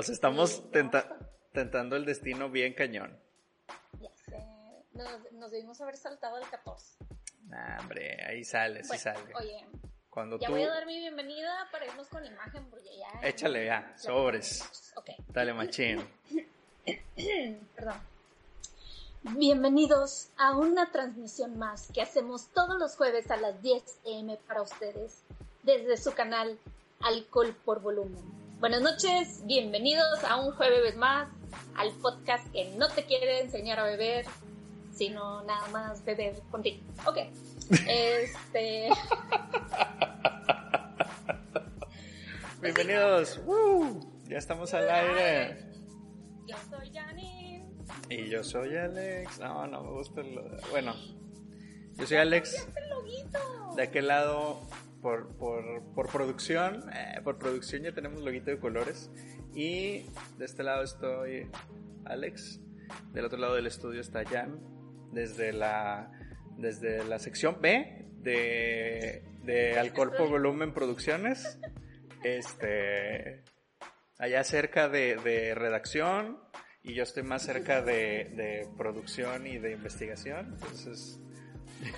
O sea, estamos tenta tentando el destino bien cañón. Ya sé. Nos, nos debimos haber saltado el 14. Nah, hombre, ahí sale, sí sale. Oye, Cuando ya tú... voy a dar mi bienvenida para irnos con imagen porque ya. Échale ya, sobres. Ok. Dale, machín. Perdón. Bienvenidos a una transmisión más que hacemos todos los jueves a las 10 am para ustedes desde su canal Alcohol por Volumen. Buenas noches, bienvenidos a un jueves más al podcast que no te quiere enseñar a beber, sino nada más beber contigo. Ok. Este. Bienvenidos. ¡Woo! Ya estamos al aire. Yo soy Janine. Y yo soy Alex. No, no me gusta el... Bueno, yo soy Alex. De aquel lado, por, por, por producción, eh, por producción ya tenemos loguito de colores. Y de este lado estoy Alex. Del otro lado del estudio está Jan. Desde la, desde la sección B de, de por Volumen Producciones. Este, allá cerca de, de redacción. Y yo estoy más cerca de, de producción y de investigación. Entonces,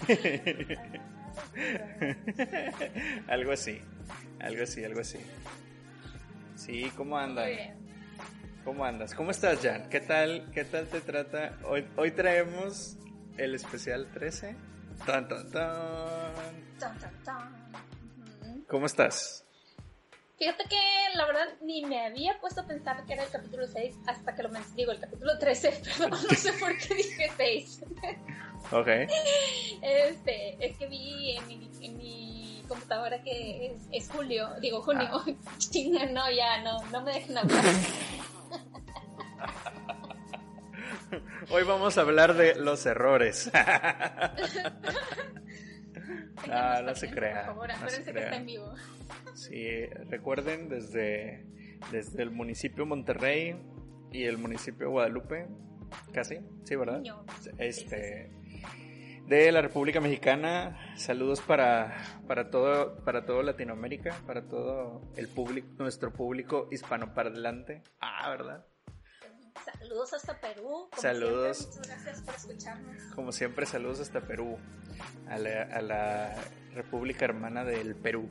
algo así, algo así, algo así. Sí, ¿cómo andan? Muy bien. ¿Cómo andas? ¿Cómo estás, Jan? ¿Qué tal, qué tal te trata? Hoy, hoy traemos el especial 13. Tan, tan, tan. Tan, tan, tan. Ujú. ¿Cómo estás? Fíjate que la verdad ni me había puesto a pensar que era el capítulo 6 hasta que lo mencioné. Digo, el capítulo 13, perdón, no sé por qué dije 6. Ok. Este, es que vi en mi, en mi computadora que es, es julio, digo junio. Ah. No, ya, no, no me dejen hablar. Hoy vamos a hablar de los errores. Téngannos no se paciencia, crea, Por favor, no se acuérdense que crea. está en vivo. Sí, recuerden desde, desde el municipio Monterrey y el municipio Guadalupe, casi, sí, ¿verdad? Niño. Este, de la República Mexicana, saludos para, para todo, para todo Latinoamérica, para todo el público, nuestro público hispanoparlante. Ah, ¿verdad? Saludos hasta Perú. como Saludos. siempre, Muchas gracias por escucharnos. Como siempre, saludos hasta Perú, a la, a la República Hermana del Perú.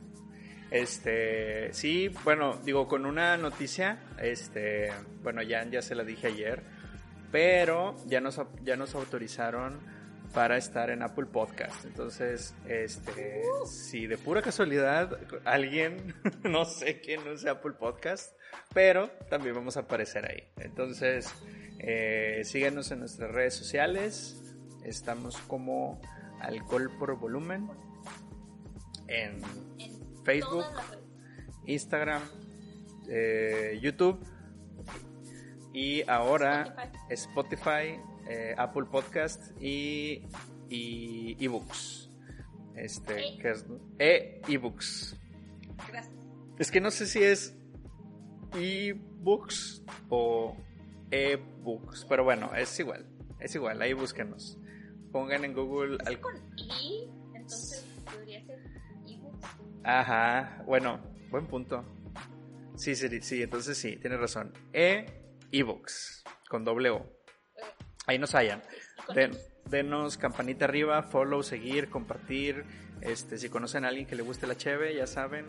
Este, sí, bueno, digo, con una noticia, este, bueno, ya, ya se la dije ayer, pero ya nos, ya nos autorizaron para estar en Apple Podcast. Entonces, este, si de pura casualidad alguien, no sé quién use Apple Podcast, pero también vamos a aparecer ahí. Entonces, eh, síganos en nuestras redes sociales. Estamos como Alcohol por Volumen en En Facebook. Instagram, eh, YouTube y ahora Spotify, eh, Apple Podcast y, y ebooks. Este, E. que es e ebooks. Gracias. Es que no sé si es ebooks o ebooks, pero bueno, es igual, es igual, ahí búsquenos. Pongan en Google Es al- con I, entonces podría ser ebooks. Ajá, bueno, buen punto. Sí, sí, sí, entonces sí, tienes razón. E ebooks con doble O. Ahí nos hallan. Den- denos campanita arriba, follow, seguir, compartir. Este, si conocen a alguien que le guste la cheve, ya saben,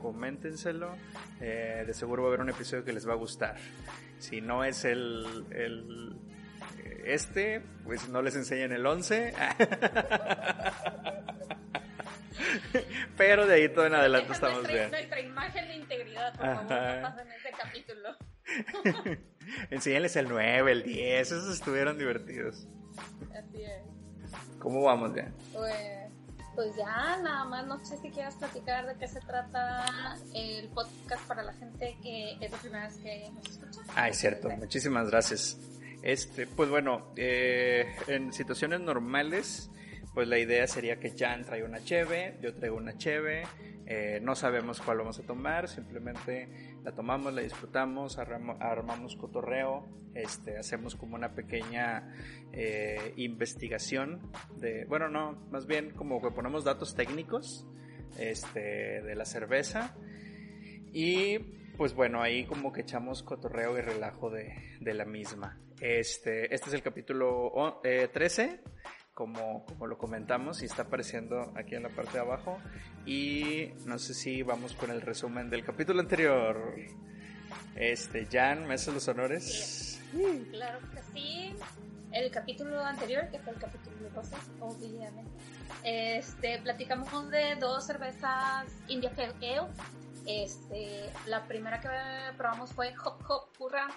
coméntenselo. Eh, de seguro va a haber un episodio que les va a gustar. Si no es el, el este, pues no les enseñan el 11. Pero de ahí todo en adelante Deja estamos nuestra, bien. Nuestra imagen de integridad, por favor, no pasen este capítulo. Enséñales el 9, el 10, esos estuvieron divertidos. Así es. ¿Cómo vamos ya? Pues, pues ya, nada más, no sé si quieras platicar de qué se trata el podcast para la gente que es la primera vez que nos escucha. Ah, es cierto, muchísimas gracias. Este, pues bueno, eh, en situaciones normales, pues la idea sería que Jan trae una cheve, yo traigo una cheve, eh, no sabemos cuál vamos a tomar, simplemente la tomamos, la disfrutamos, armamos cotorreo, este, hacemos como una pequeña eh, investigación de, bueno, no, más bien como que ponemos datos técnicos este, de la cerveza y pues bueno, ahí como que echamos cotorreo y relajo de, de la misma. Este, este es el capítulo 13 eh, como, como lo comentamos y está apareciendo aquí en la parte de abajo. Y no sé si vamos con el resumen del capítulo anterior. Este, Jan, ¿me haces los honores? Claro que sí. El capítulo anterior, que fue el capítulo 12, obviamente, este, platicamos de dos cervezas India Pale Ale. Este, la primera que probamos fue Hop Hop Purra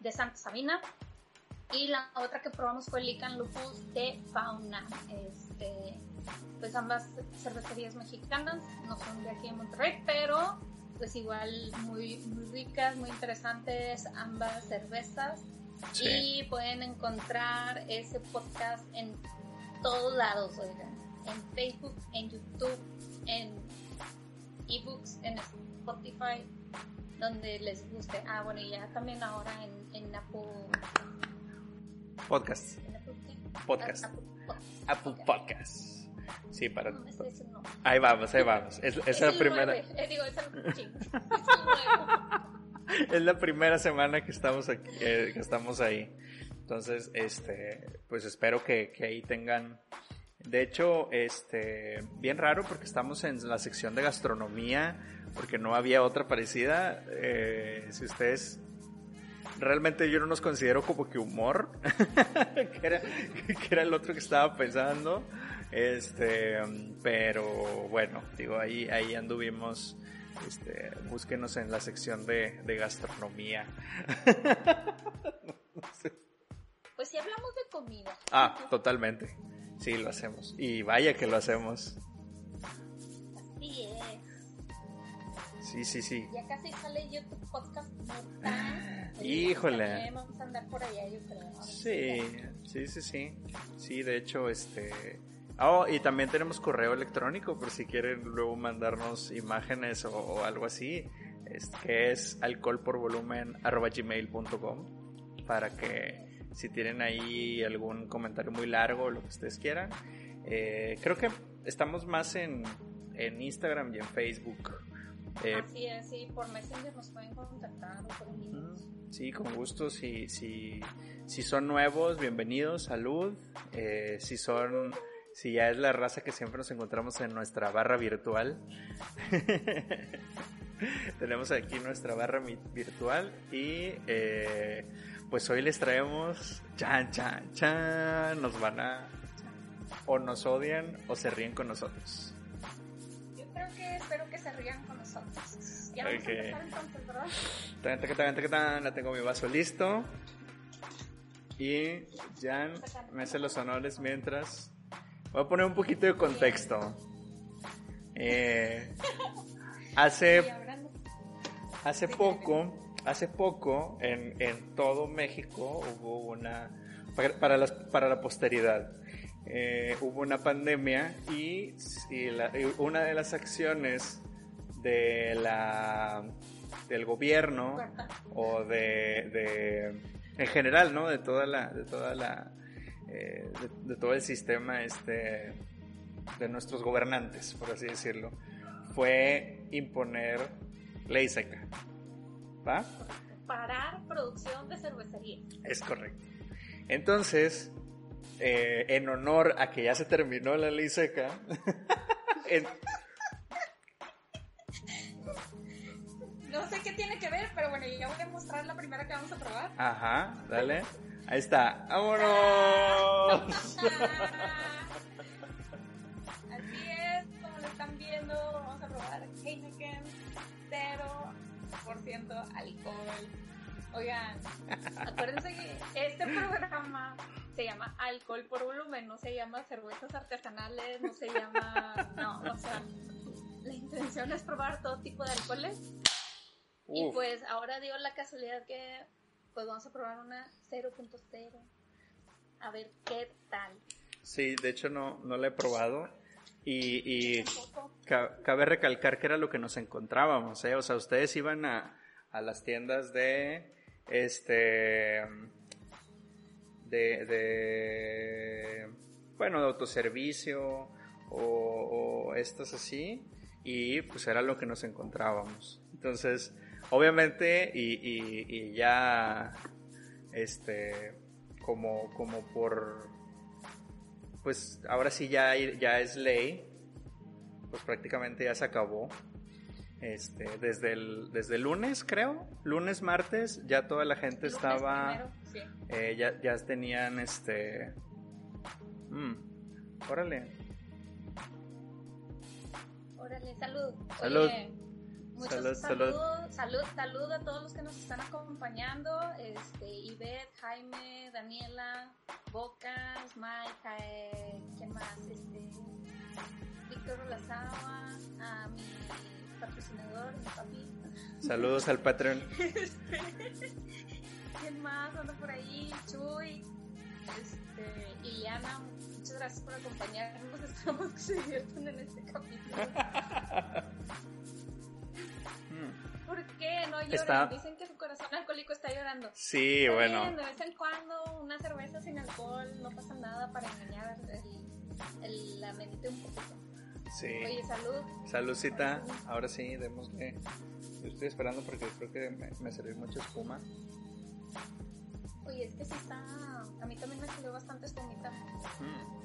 de Santa Sabina y la otra que probamos fue Lican Lupus de Fauna. Este, pues ambas cervecerías mexicanas, no son de aquí en Monterrey, pero pues igual muy, muy ricas, muy interesantes ambas cervezas. Y pueden encontrar ese podcast en todos lados, oigan. En Facebook, en YouTube, en ebooks, en Spotify, donde les guste. Ah, bueno, y ya también ahora en, en Apple Podcast. Podcast. Apple Podcast. Sí, para. Ahí vamos, ahí vamos. Es, es, la primera. Eh, es la primera semana que estamos aquí, eh, que estamos ahí. Entonces, este, pues espero que, que ahí tengan. De hecho, este, bien raro porque estamos en la sección de gastronomía, porque no había otra parecida. Eh, si ustedes realmente yo no nos considero como que humor, que, era, que, era, el otro que estaba pensando. Este, pero bueno, digo, ahí, ahí anduvimos. Este, búsquenos en la sección de, de gastronomía. Pues si hablamos de comida. Ah, totalmente. Sí, lo hacemos. Y vaya que lo hacemos. Sí, sí, sí. Ya casi sale YouTube podcast Híjole. Vamos a andar por allá, yo creo. Sí, sí, sí, sí. Sí, de hecho, este... Oh, y también tenemos correo electrónico por si quieren luego mandarnos imágenes o, algo así, es, que es alcoholporvolumen.gmail.com para que si tienen ahí algún comentario muy largo lo que ustedes quieran. Eh, creo que estamos más en, en Instagram y en Facebook eh, Así es, sí, por Messenger nos pueden contactar Sí, con gusto. Si, si, si son nuevos, bienvenidos, salud. Eh, si son, si ya es la raza que siempre nos encontramos en nuestra barra virtual. Tenemos aquí nuestra barra virtual y eh, pues hoy les traemos chan chan chan. Nos van a o nos odian o se ríen con nosotros. Que espero que se rían con ya vamos a empezar entonces, ¿verdad? La tengo mi vaso listo. Y Jan me hace los honores mientras. Voy a poner un poquito de contexto. Eh, hace. Hace poco. Hace poco en, en todo México hubo una. Para, las, para la posteridad. Eh, hubo una pandemia y, y, la, y, una de las acciones de la del gobierno o de, en general no de toda la de toda la eh, de, todo el sistema este de nuestros gobernantes por así decirlo fue imponer ley seca. ¿va? parar producción de cervecería es correcto. Entonces eh, en honor a que ya se terminó la ley seca en, No sé qué tiene que ver, pero bueno, ya voy a mostrar la primera que vamos a probar. Ajá, dale. Ahí está. ¡Vámonos! Así es, como lo están viendo, vamos a probar Heineken 0% alcohol. Oigan, acuérdense que este programa se llama alcohol por volumen, no se llama cervezas artesanales, no se llama, no, o sea, la intención es probar todo tipo de alcoholes. Y pues ahora dio la casualidad que pues vamos a probar una 0.0. A ver qué tal. Sí, de hecho no, no la he probado. Y, y cabe recalcar que era lo que nos encontrábamos, ¿eh? O sea, ustedes iban a, a las tiendas de, este, de, de bueno, de autoservicio o, o estas así, y pues era lo que nos encontrábamos. Entonces, obviamente, y, y, y ya, este, como, como por, pues ahora sí ya, ya es ley, pues prácticamente ya se acabó. Este, desde el, desde el lunes, creo, lunes, martes, ya toda la gente estaba, eh, ya, ya tenían, este, mm, órale. Órale, salud. Salud. muchos salud, saludos, salud. salud, a todos los que nos están acompañando, este, Ivette, Jaime, Daniela, Bocas, Mike, eh, ¿quién más? Este, Víctor Olazawa, a mi patrocinador, mi papi. Saludos al patrón. ¿Quién más anda por ahí? Chuy, este, Iliana, muchas gracias por acompañarnos. Esperamos que se diviertan en este capítulo. ¿Por qué no lloran? Dicen que su corazón alcohólico está llorando. Sí, bueno. de vez en cuando una cerveza sin alcohol no pasa nada para engañar el, el, la mente un poquito. Sí. Oye, salud. Saludcita. Ahora sí, démosle. Yo estoy esperando porque creo que me, me salió mucha espuma. Oye, es que sí está. A mí también me salió bastante espumita. Mm.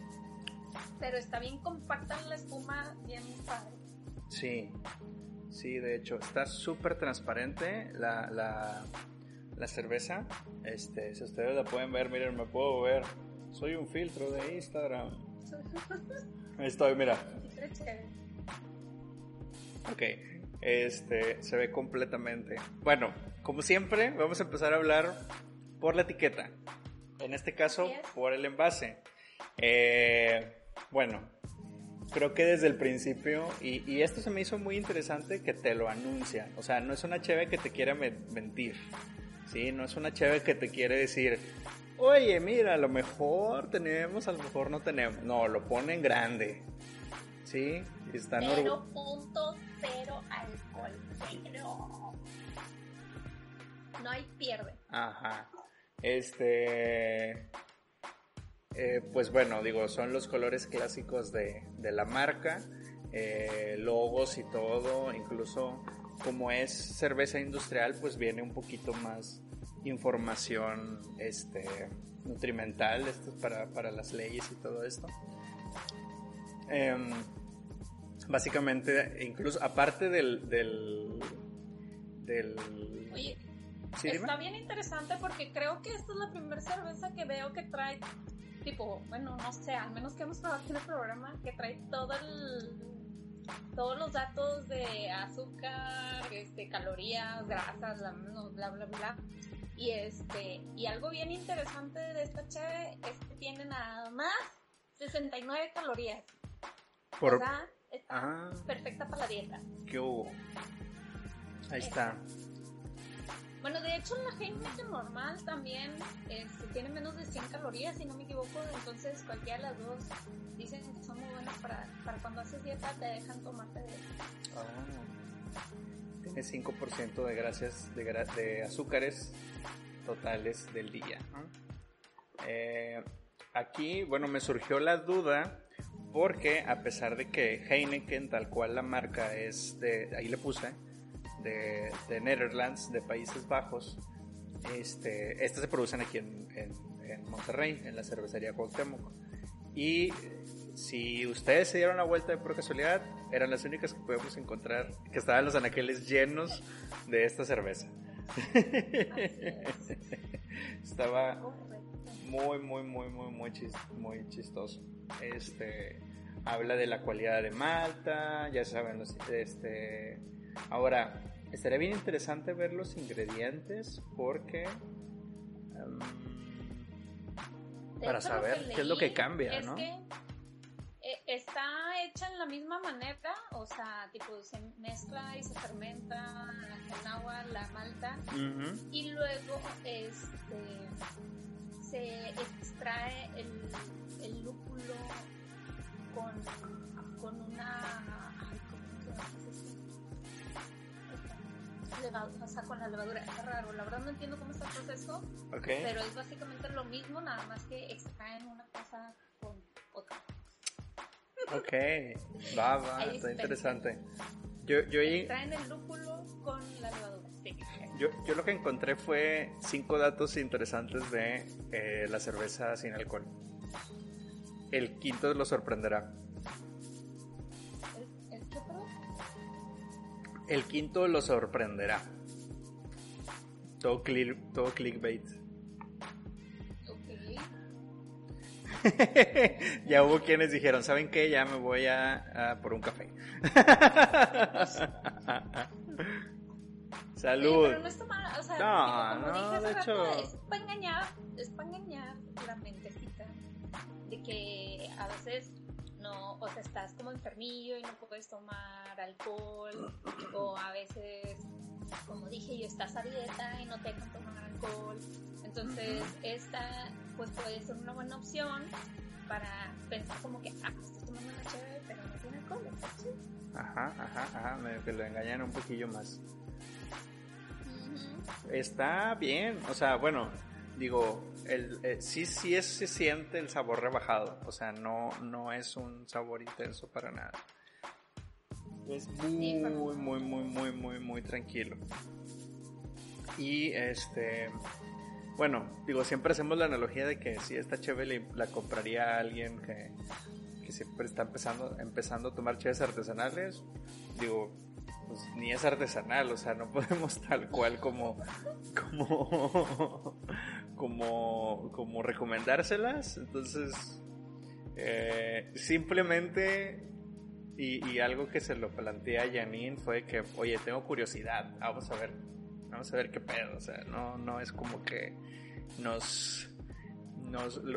Pero está bien compacta la espuma, bien padre. Sí, sí, de hecho, está súper transparente la, la, la cerveza. Este, si ustedes la pueden ver, miren, me puedo ver. Soy un filtro de Instagram. Ahí estoy, mira. Ok, este, se ve completamente. Bueno, como siempre, vamos a empezar a hablar por la etiqueta. En este caso, por el envase. Eh, bueno, creo que desde el principio, y, esto se me hizo muy interesante que te lo anuncia. O sea, no es una cheve que te quiera mentir. ¿sí? No es una cheve que te quiere decir, oye, mira, a lo mejor tenemos, a lo mejor no tenemos. No, lo pone en grande. ¿Sí? Están 0.0 alcohol. Cero. No hay pierde. Ajá. Este. Eh, pues bueno, digo, son los colores clásicos de, de la marca, eh, logos y todo, incluso como es cerveza industrial, pues viene un poquito más información este, nutrimental esto es para, para las leyes y todo esto. Em, básicamente, incluso aparte del... del, del Oye, está bien interesante porque creo que esta es la primera cerveza que veo que trae, tipo, bueno, no sé, al menos que hemos trabajado en el programa, que trae todo el todos los datos de azúcar, este, calorías, grasas, bla, bla, bla, bla. Y este, y algo bien interesante de esta cheve es que tiene nada más 69 calorías. Por... O sea, está ah. perfecta para la dieta. ¿Qué hubo? Ahí está. Bueno, de hecho la Heineken normal también este, tiene menos de 100 calorías, si no me equivoco, entonces cualquiera de las dos dicen que son muy buenas para, para cuando haces dieta, te dejan tomarte de ah, tiene 5% de grasas, de, de, azúcares totales del día. Eh, aquí, bueno, me surgió la duda porque a pesar de que Heineken, tal cual la marca es de, ahí le puse, de, de Netherlands, de Países Bajos. Este, estas se producen aquí en, en, Monterrey, en la cervecería Cuauhtémoc. Y si ustedes se dieron la vuelta de por casualidad, eran las únicas que podemos encontrar que estaban los anaqueles llenos de esta cerveza. Estaba muy, muy, muy, muy, muy, muy chistoso. Este habla de la cualidad de Malta, ya saben, este, ahora Estaría bien interesante ver los ingredientes porque... Em, Para saber qué es lo que cambia, ¿no? Que eh, está hecha en la misma manera, o sea, tipo se mezcla y se fermenta en agua la malta y luego este se extrae el, el lúpulo con, con una ay, ¿cómo se? O sea, con la levadura. Es raro, la verdad no entiendo cómo está el proceso. Pero es básicamente lo mismo, nada más que extraen una cosa con otra. Ok, va, va, está interesante. Yo, yo Extraen el lúpulo con la levadura. Sí. Yo, yo lo que encontré fue cinco datos interesantes de eh, la cerveza sin alcohol. El quinto lo sorprenderá. El quinto lo sorprenderá. Todo, todo clickbait. ya hubo quienes dijeron, ¿saben qué? Ya me voy a, por un café. Salud. pero no está mal, o sea, no, no, de hecho... es para engañar, es para engañar la mentecita de que a veces no, o sea, estás como enfermillo y no puedes tomar alcohol, o a veces, como dije yo, estás a dieta y no te dejan tomar alcohol. Entonces, esta, pues puede ser una buena opción para pensar como que, ah, pues, estoy tomando una chévere, pero no tiene alcohol, Ajá, ajá, ajá, me, que lo engañan un poquillo más. Está bien, o sea, bueno, digo, el, eh, sí, sí es, se siente el sabor rebajado, o sea, no, no es un sabor intenso para nada. Es muy, muy, muy, muy, muy, muy, tranquilo. Y este, bueno, digo, siempre hacemos la analogía de que si esta cheve la compraría a alguien que, que siempre está empezando, empezando a tomar cheves artesanales, digo, pues ni es artesanal, o sea, no podemos tal cual como, como, como, como recomendárselas. Entonces, eh, simplemente, y, algo que se lo planteé a Janine fue que, oye, tengo curiosidad, vamos a ver, vamos a ver qué pedo, o sea, no, no es como que nos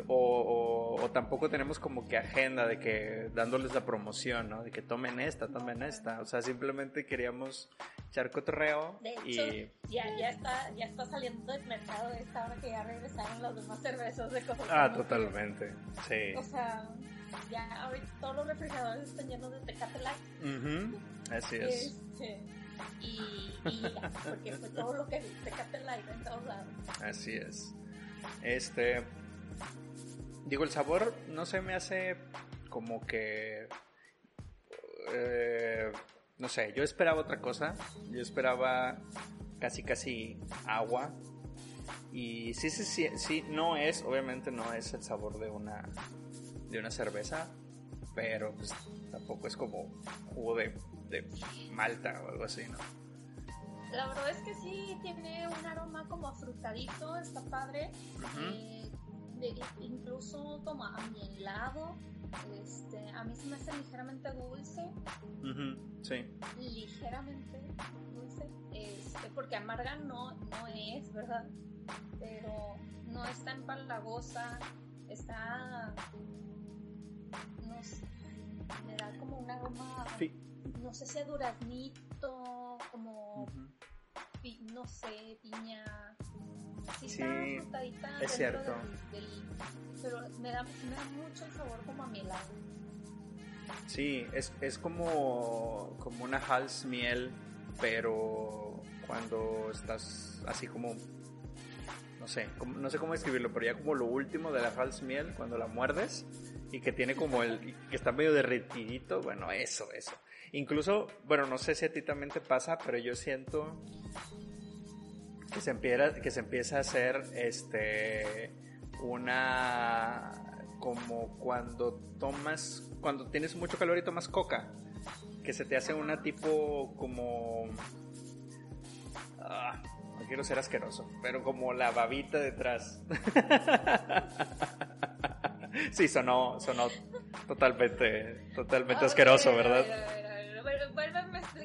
o, tampoco tenemos como que agenda de que dándoles la promoción, ¿no? De que tomen esta, tomen esta. O sea, simplemente queríamos echar cotorreo. De hecho, y... ya, ya, está, ya está saliendo del mercado esta hora que ya regresaron los demás cervezos de cosas. Ah, totalmente, sí. O sea, ya ahorita todos los refrigeradores están llenos de Tecate Light. Así es. Este, y, y ya, porque fue todo lo que Tecate Light en todos lados. Así es. Este, Digo, el sabor no se me hace como que... Eh, no sé, yo esperaba otra cosa. Yo esperaba casi casi agua. Y sí, sí, sí, sí, no es, obviamente no es el sabor de una, de una cerveza, pero pues tampoco es como jugo de, de malta o algo así, ¿no? La verdad es que sí, tiene un aroma como afrutadito, está padre incluso toma a mi helado, este, a mí se me hace ligeramente dulce. sí. Ligeramente dulce. Este, porque amarga no, no es, ¿verdad? Pero no está empalagosa, está. No sé, me da como un aroma. No sé si a duraznito, como. no sé, piña sí, es cierto. pero me da, me da mucho el sabor como a helado. Sí, es, es como, como una hals miel, pero cuando estás así como, no sé, no sé cómo escribirlo, pero ya como lo último de la hals miel, cuando la muerdes y que tiene como el, que está medio derretidito, bueno, eso, eso. Incluso, bueno, no sé si a ti también te pasa, pero yo siento que se empieza, que se empieza a hacer este una como cuando tomas cuando tienes mucho calor y tomas coca que se te hace una tipo como ah, no quiero ser asqueroso pero como la babita detrás. Sí sonó sonó totalmente totalmente asqueroso verdad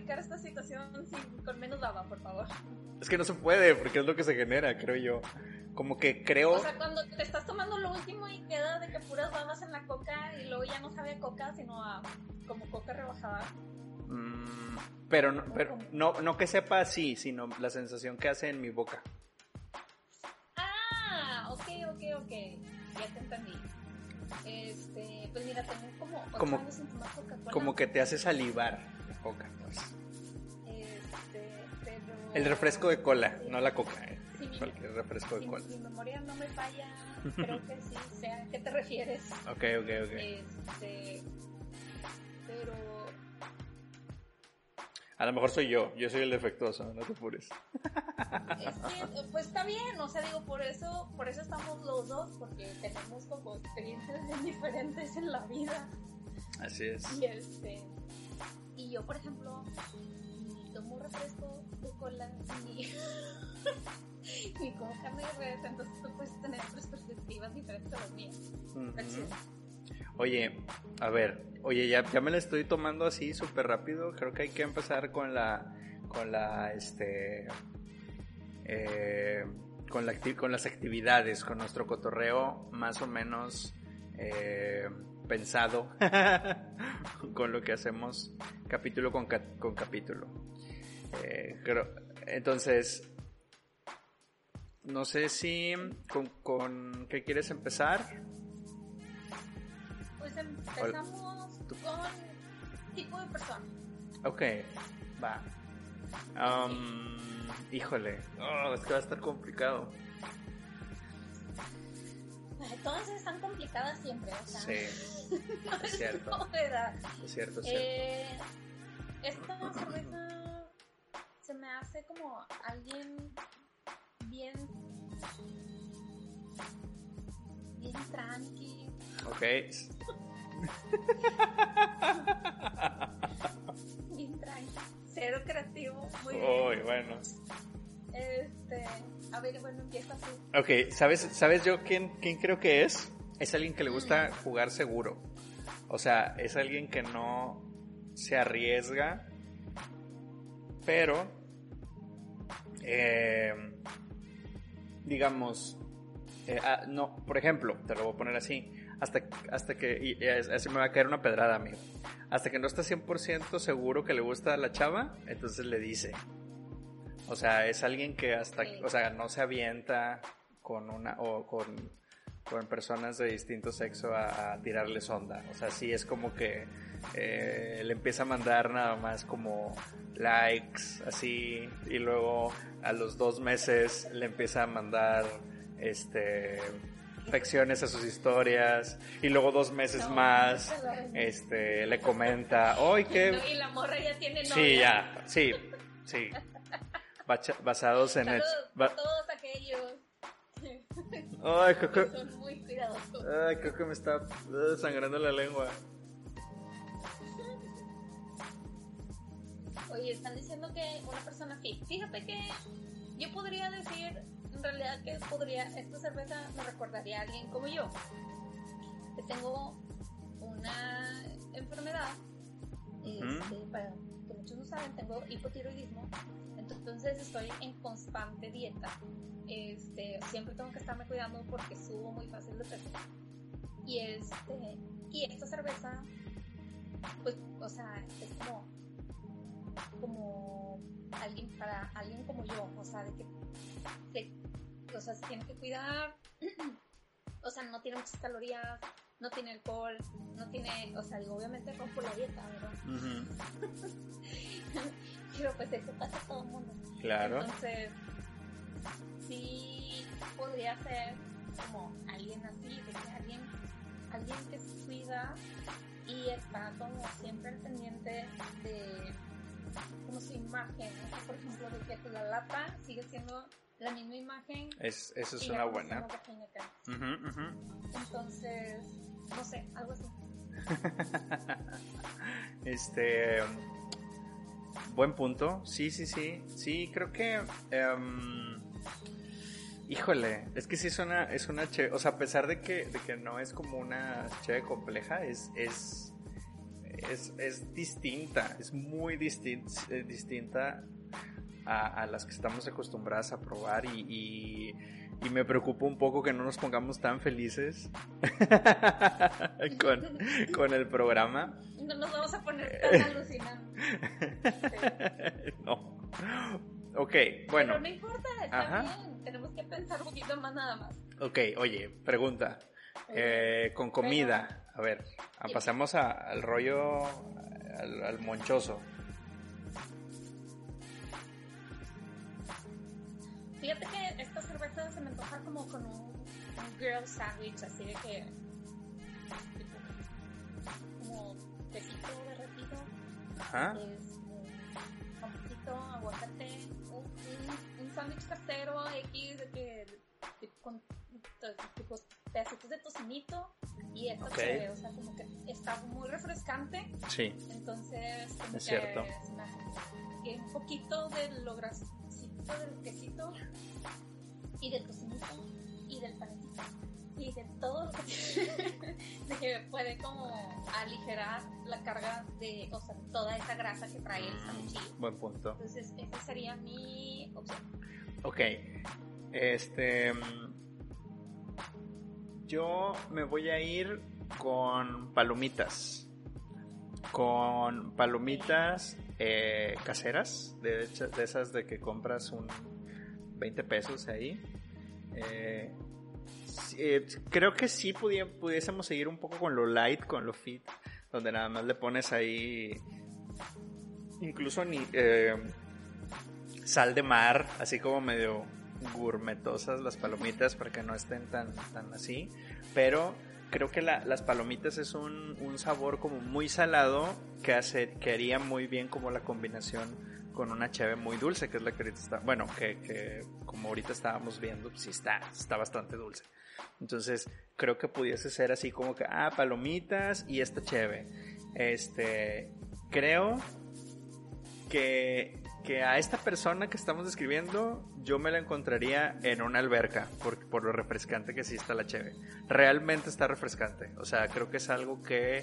explicar esta situación con menos baba, por favor. Es que no se puede, porque es lo que se genera, creo yo. como que creo... O sea, cuando te estás tomando lo último y queda de que puras babas en la coca y luego ya no sabe a coca, sino a como coca rebajada. Mm, pero no, pero no, no que sepa así, sino la sensación que hace en mi boca. Ah, ok, ok, ok. Ya te entendí. Este, pues mira, tengo como ocho Como- años sin tomar Coca-Cola. Como que te hace salivar coca, pues. Este, pero... El refresco de cola, no la coca, eh. Sí. Cualquier refresco de Si cola. mi memoria no me falla, creo que sí sé a qué te refieres. Ok, ok, ok. Este, pero A lo mejor soy yo, yo soy el defectuoso, no te apures. es que, pues está bien, o sea, digo, por eso, por eso estamos los dos, porque tenemos como experiencias bien diferentes en la vida. Así es. Y este, y yo, por ejemplo, tomo refresco de cola, ni, ni como carne de res, entonces tú puedes tener otras perspectivas diferentes a las mías. Oye, a ver, oye, ya, ya me la estoy tomando así súper rápido. Creo que hay que empezar con la, con la, este, eh, con, la, con las actividades, con nuestro cotorreo más o menos eh, pensado con lo que hacemos capítulo con, ca- con capítulo. Eh, creo- entonces, no sé si con, con qué quieres empezar. Pues empezamos con tipo de persona. Ok, va. Um, híjole, oh, es que va a estar complicado. Todas están complicadas siempre, o sea, Sí, no es cierto. es cierto, es cierto. Eh, esta cerveza se me hace como alguien bien bien tranqui. Ok, bien tranqui. Cero creativo. Muy bien. Uy, bueno. Este a ver bueno empieza tú Ok, ¿sabes, ¿sabes yo quién, quién creo que es? Es alguien que le gusta jugar seguro. O sea, es alguien que no se arriesga, pero, eh, digamos, eh, ah, no, por ejemplo, te lo voy a poner así, hasta, hasta que, y, y así me va a caer una pedrada, amigo. Hasta que no está 100% seguro que le gusta a la chava, entonces le dice. O sea, es alguien que hasta, Sí. o sea, no se avienta con una, o con, con personas de distinto sexo a, a tirarles onda. O sea, sí es como que eh, le empieza a mandar nada más como likes, así, y luego a los dos meses le empieza a mandar, este, reflexiones a sus historias, y luego dos meses No, más, no este, le comenta, ¡ay, qué! No, y la morra ya tiene novia Sí, ya, sí, sí. Basados en. Saludos ba- a todos aquellos Ay, que, son muy cuidadosos ay, que me está sangrando la lengua. Oye, están diciendo que una persona fit. Fíjate que yo podría decir, en realidad, que podría, esta cerveza me recordaría a alguien como yo. Que tengo una enfermedad, este, para que muchos no saben, tengo hipotiroidismo. Entonces estoy en constante dieta. Este, siempre tengo que estarme cuidando porque subo muy fácil de peso. Y este, y esta cerveza, pues, o sea, es como como alguien para alguien como yo, o sea, de que o sea, se tiene que cuidar, o sea, no tiene muchas calorías, no tiene alcohol, no tiene, o sea, digo, obviamente rompo la dieta, ¿verdad? Pero pues eso pasa a todo el mundo. Claro. Entonces, sí podría ser como alguien así, que alguien, alguien que se cuida y está como siempre al pendiente de como su imagen, ¿no? por ejemplo, de que la lata sigue siendo la misma imagen. Es, eso es una buena. Entonces, no sé, algo así. Este. Buen punto. Sí, sí, sí. Sí, creo que. em, híjole, es que sí es una, es una che. O sea, a pesar de que, de que no es como una che compleja, es. es es, es distinta, es muy distin- eh, distinta a, a las que estamos acostumbradas a probar y, y y me preocupa un poco que no nos pongamos tan felices con, con, el programa. No nos vamos a poner tan alucinantes. no. Ok, bueno. Pero no importa, está bien. Tenemos que pensar un poquito más nada más. Ok, oye, pregunta. Eh, con comida, a ver, pasamos al rollo, al, monchoso. Fíjate que esta cerveza se me antoja como con un, girl sandwich, así de que. como quesito derretido. Ajá. Es, un poquito aguacate, un, un, sándwich casero X de que. con tipo pedacitos de tocinito y esto okay. o sea, como que está muy refrescante. Sí. Entonces, es cierto. Que un poquito de lo del quesito y del tocinito y del panetito y de todo lo que, de que puede como aligerar la carga de, o sea, toda esa grasa que trae el sándwich. Buen punto. Entonces, esa sería mi opción. Ok. Este yo me voy a ir con palomitas. Con palomitas eh, caseras, de, esas de que compras un 20 pesos ahí. Eh, eh, creo que sí pudiésemos seguir un poco con lo light, con lo fit, donde nada más le pones ahí incluso ni sal de mar, así como medio gourmetosas las palomitas para que no estén tan, tan así. Pero creo que las palomitas es un, sabor como muy salado que, hace, que haría muy bien como la combinación con una cheve muy dulce, que es la que ahorita está, bueno, que, como ahorita estábamos viendo, sí está, está bastante dulce. Entonces, creo que pudiese ser así como que, ah, palomitas y esta cheve. Este, creo que que a esta persona que estamos describiendo yo me la encontraría en una alberca por, por lo refrescante que sí está la cheve. Realmente está refrescante. O sea, creo que es algo que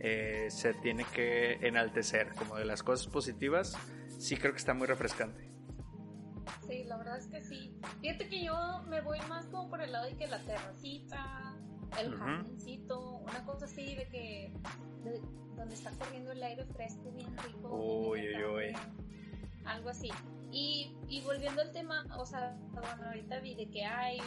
eh, se tiene que enaltecer. Como de las cosas positivas, sí creo que está muy refrescante. Sí, la verdad es que sí. Fíjate que yo me voy más como por el lado de que la terracita, el jardincito, una cosa así de que... donde está corriendo el aire fresco bien rico. Uy, uy, así. Y, y volviendo al tema, o sea, bueno, ahorita vi de que hay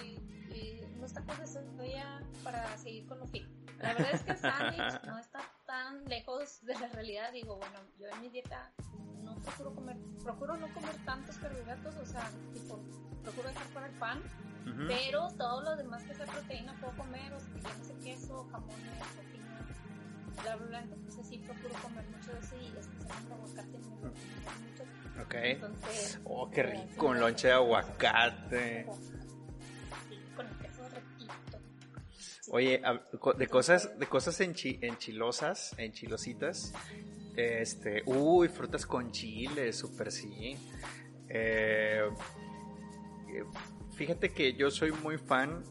unos tacos de soya para seguir con lo que La verdad es que el sándwich no está tan lejos de la realidad. Digo, bueno, yo en mi dieta no procuro comer, procuro no comer tantos carbohidratos, o sea, tipo, procuro dejar fuera el pan, pero todo lo demás que sea proteína puedo comer, o sea, que no sé queso, jamón, la blanca, pues sí procuro comer mucho de eso y especialmente aguacate mucho. Ok. Entonces, oh, qué pues, rico, un lonche de aguacate. Sí, con el queso riquito. Oye, de cosas, de cosas enchi, enchilosas, enchilositas, este, uy, frutas con chile, súper sí. Eh, fíjate que yo soy muy fan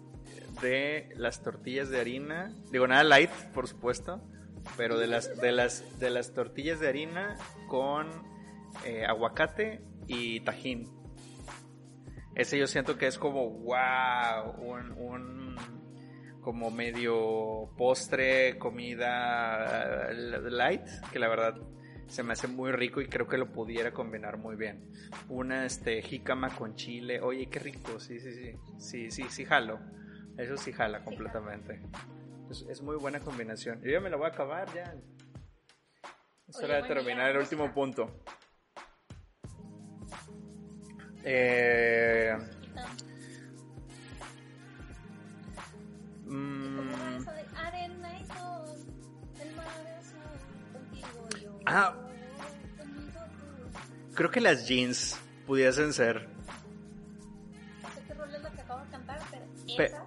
de las tortillas de harina, digo nada light, por supuesto, pero de las, de las, de las tortillas de harina con eh, aguacate y tajín. Ese yo siento que es como, wow, un, como medio postre, comida eh, light, que la verdad se me hace muy rico y creo que lo pudiera combinar muy bien. Una este jícama con chile, oye, qué rico, sí, sí, sí, sí, sí, sí jalo. Eso sí jala completamente. Es, muy buena combinación. Yo ya me la voy a acabar ya. Es hora de terminar el último punto. Eh, mm, ah, creo que las jeans pudiesen ser. No sé qué rol es la que acabo de cantar, pero esa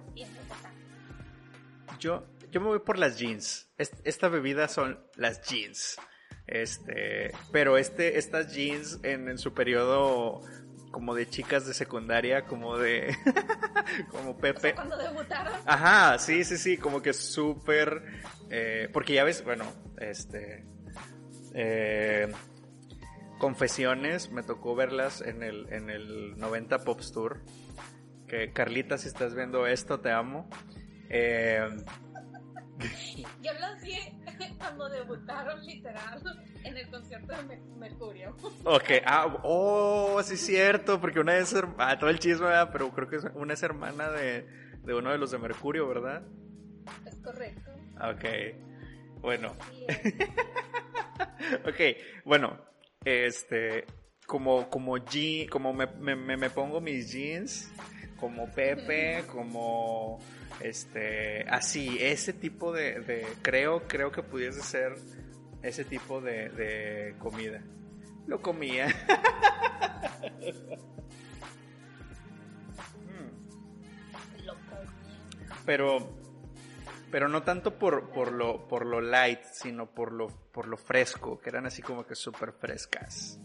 yo, yo me voy por las jeans. esta bebida son las jeans. Este, pero este, estas jeans en, su periodo como de chicas de secundaria, como de, como Pepe. cuando debutaron. Ajá, sí, sí, sí, como que súper, eh, porque ya ves, bueno, este, eh, confesiones, me tocó verlas en el, en el 90 Pops Tour que Carlita, si estás viendo esto, te amo. Eh, Yo los vi cuando debutaron literal en el concierto de Mercurio. Ok, ah, oh, sí es cierto, porque una es, ah, todo el chisme, pero creo que una es hermana de, de uno de los de Mercurio, ¿verdad? Es correcto. Ok, bueno. ok, bueno, este, como, como, como me, me, me pongo mis jeans, como Pepe, como este, así, ese tipo de, creo, creo que pudiese ser ese tipo de, de comida. Lo comía. Comía. Pero, pero no tanto por, por lo, por lo light, sino por lo, por lo fresco, que eran así como que súper frescas.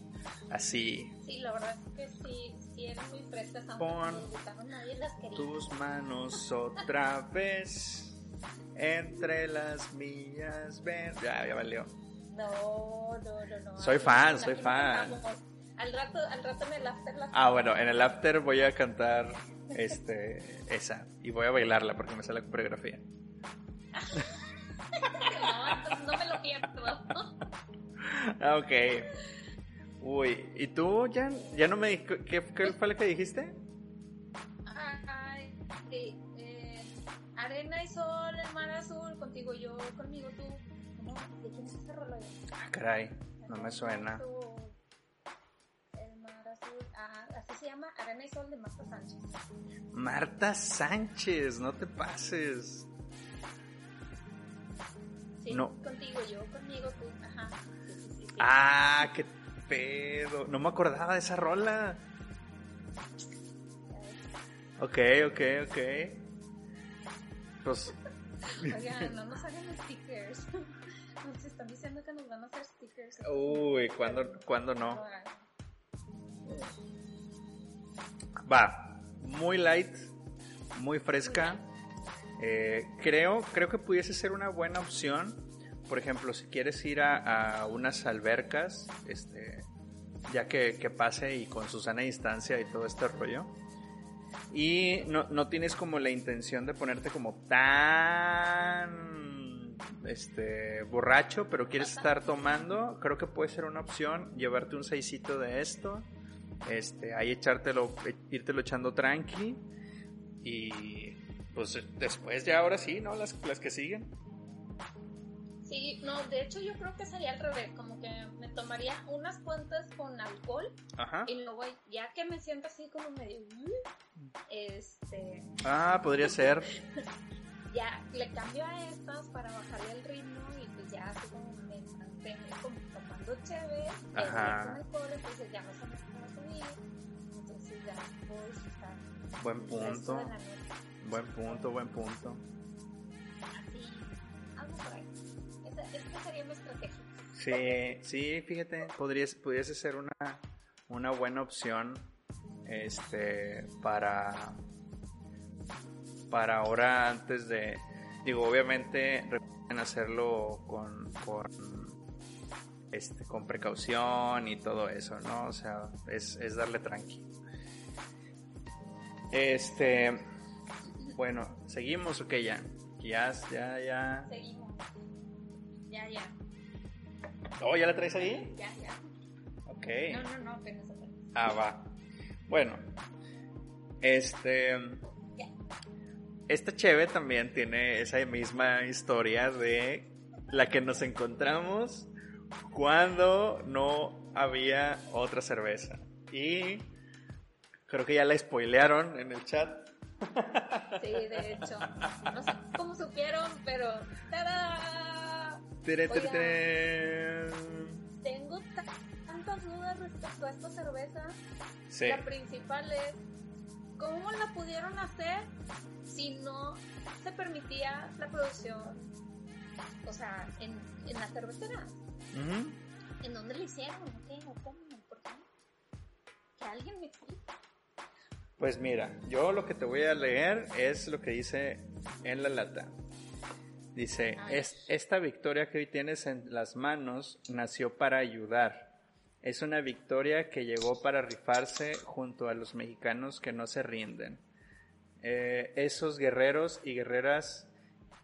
Así. Sí, la verdad es que sí, sí eran muy frescas, Pon no nadie las quería. tus manos otra vez entre las mías. Ven. Ya, ya valió. No, no, no, no. Soy fan, la soy fan. cantamos. Al rato, al rato en el after las Ah, bueno, en el after voy a cantar este esa y voy a bailarla porque me sale la coreografía. No, entonces no me lo pierdo. Ah, ok. Uy, ¿y tú ya, ya no me di- ¿qué, qué fue lo que dijiste? Ay, sí, eh, arena y sol, el mar azul, contigo yo, conmigo tú. ¿Cómo? ¿De quién es ese rollo? Ah, caray, no me suena. El mar azul, ah, así se llama Arena y Sol de Marta Sánchez. Marta Sánchez, no te pases. Sí, No. contigo yo, conmigo tú. Ajá. Sí, sí. Ah, qué pedo. No me acordaba de esa rola. Ok, ok, ok. Pues, Oigan, no nos hagan stickers. Nos están diciendo que nos van a hacer stickers. uy, ¿cuándo, ¿cuándo no? Va, muy light, muy fresca. Eh, creo, creo que pudiese ser una buena opción. Por ejemplo, si quieres ir a, a unas albercas, este, ya que, que pase y con su sana distancia y todo este rollo. Y no, no tienes como la intención de ponerte como tan este borracho, pero quieres estar tomando, creo que puede ser una opción llevarte un seisito de esto, este, ahí echártelo, e- írtelo echando tranqui y pues después ya ahora sí, ¿no? Las, las que siguen. Sí, no, de hecho yo creo que sería al revés, como que me tomaría unas cuantas con alcohol Ajá. y luego ya que me siento así como medio, "Mm", este, Ah, podría ser. ya le cambio a estas para bajarle el ritmo y pues ya así como me mantengo como tomando chévere, eh, Ajá. con alcohol, entonces ya no se me va a subir, entonces ya puedo disfrutar Buen punto. Buen punto, buen punto. Así, algo por ahí. Esta sería mi estrategia. Sí, sí, fíjate, podrías, pudiese ser una, una buena opción este para para ahora antes de digo obviamente recuerden hacerlo con, con este con precaución y todo eso no o sea es, es darle tranqui este bueno seguimos o qué ya ya ya ya Seguimos. Ya, ya, oh ya la traes ahí ya, ya. ok No, no, no, apenas, apenas. Ah, va. Bueno, este. Esta cheve también tiene esa misma historia de la que nos encontramos cuando no había otra cerveza. Y creo que ya la spoilearon en el chat. Sí, de hecho. No sé cómo supieron, pero. ¡Tada! Tere, tere, tere. Tengo ta- tantas dudas respecto a esta cerveza. Sí. La principal es: ¿cómo la pudieron hacer si no se permitía la producción? O sea, en, en la cervecera. ¿En dónde la hicieron? ¿O qué? ¿O cómo? ¿Por qué? Que alguien me explique. Pues mira, yo lo que te voy a leer es lo que dice en la lata. Dice. "Es- esta victoria que hoy tienes en las manos nació para ayudar. Es una victoria que llegó para rifarse junto a los mexicanos que no se rinden. eh, esos guerreros y guerreras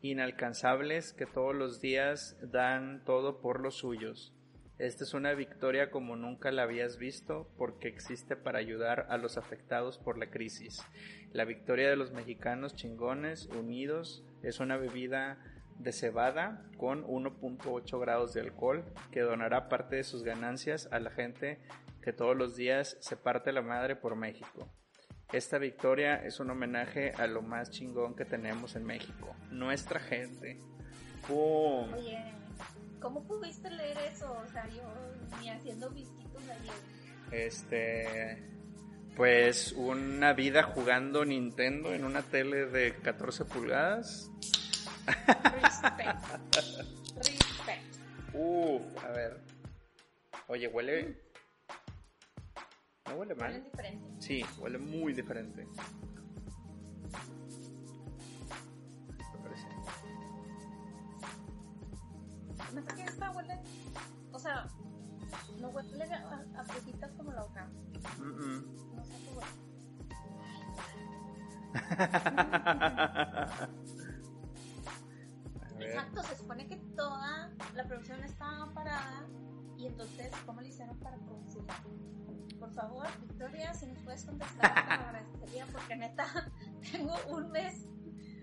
inalcanzables que todos los días dan todo por los suyos. Esta es una victoria como nunca la habías visto porque existe para ayudar a los afectados por la crisis. La victoria de los mexicanos chingones unidos es una bebida de cebada con 1.8 grados de alcohol que donará parte de sus ganancias a la gente que todos los días se parte la madre por México. Esta victoria es un homenaje a lo más chingón que tenemos en México, nuestra gente. ¡Pum! Oye, ¿cómo pudiste leer eso? O sea, yo ni haciendo visquitos ayer. Este, pues una vida jugando Nintendo en una tele de 14 pulgadas. Respect. Respect. Uf, a ver. Oye, huele. ¿No huele mal? Huelen diferente. Sí, huele muy diferente. Me parece. Me saqué esta huele. O sea, no huele a, a frutitas como la otra. Mm, mm. No sé qué huele. Exacto, se supone que toda la producción estaba parada y entonces, ¿cómo le hicieron para producirla? Por favor, Victoria, si nos puedes contestar, te lo agradecería porque neta, tengo un mes,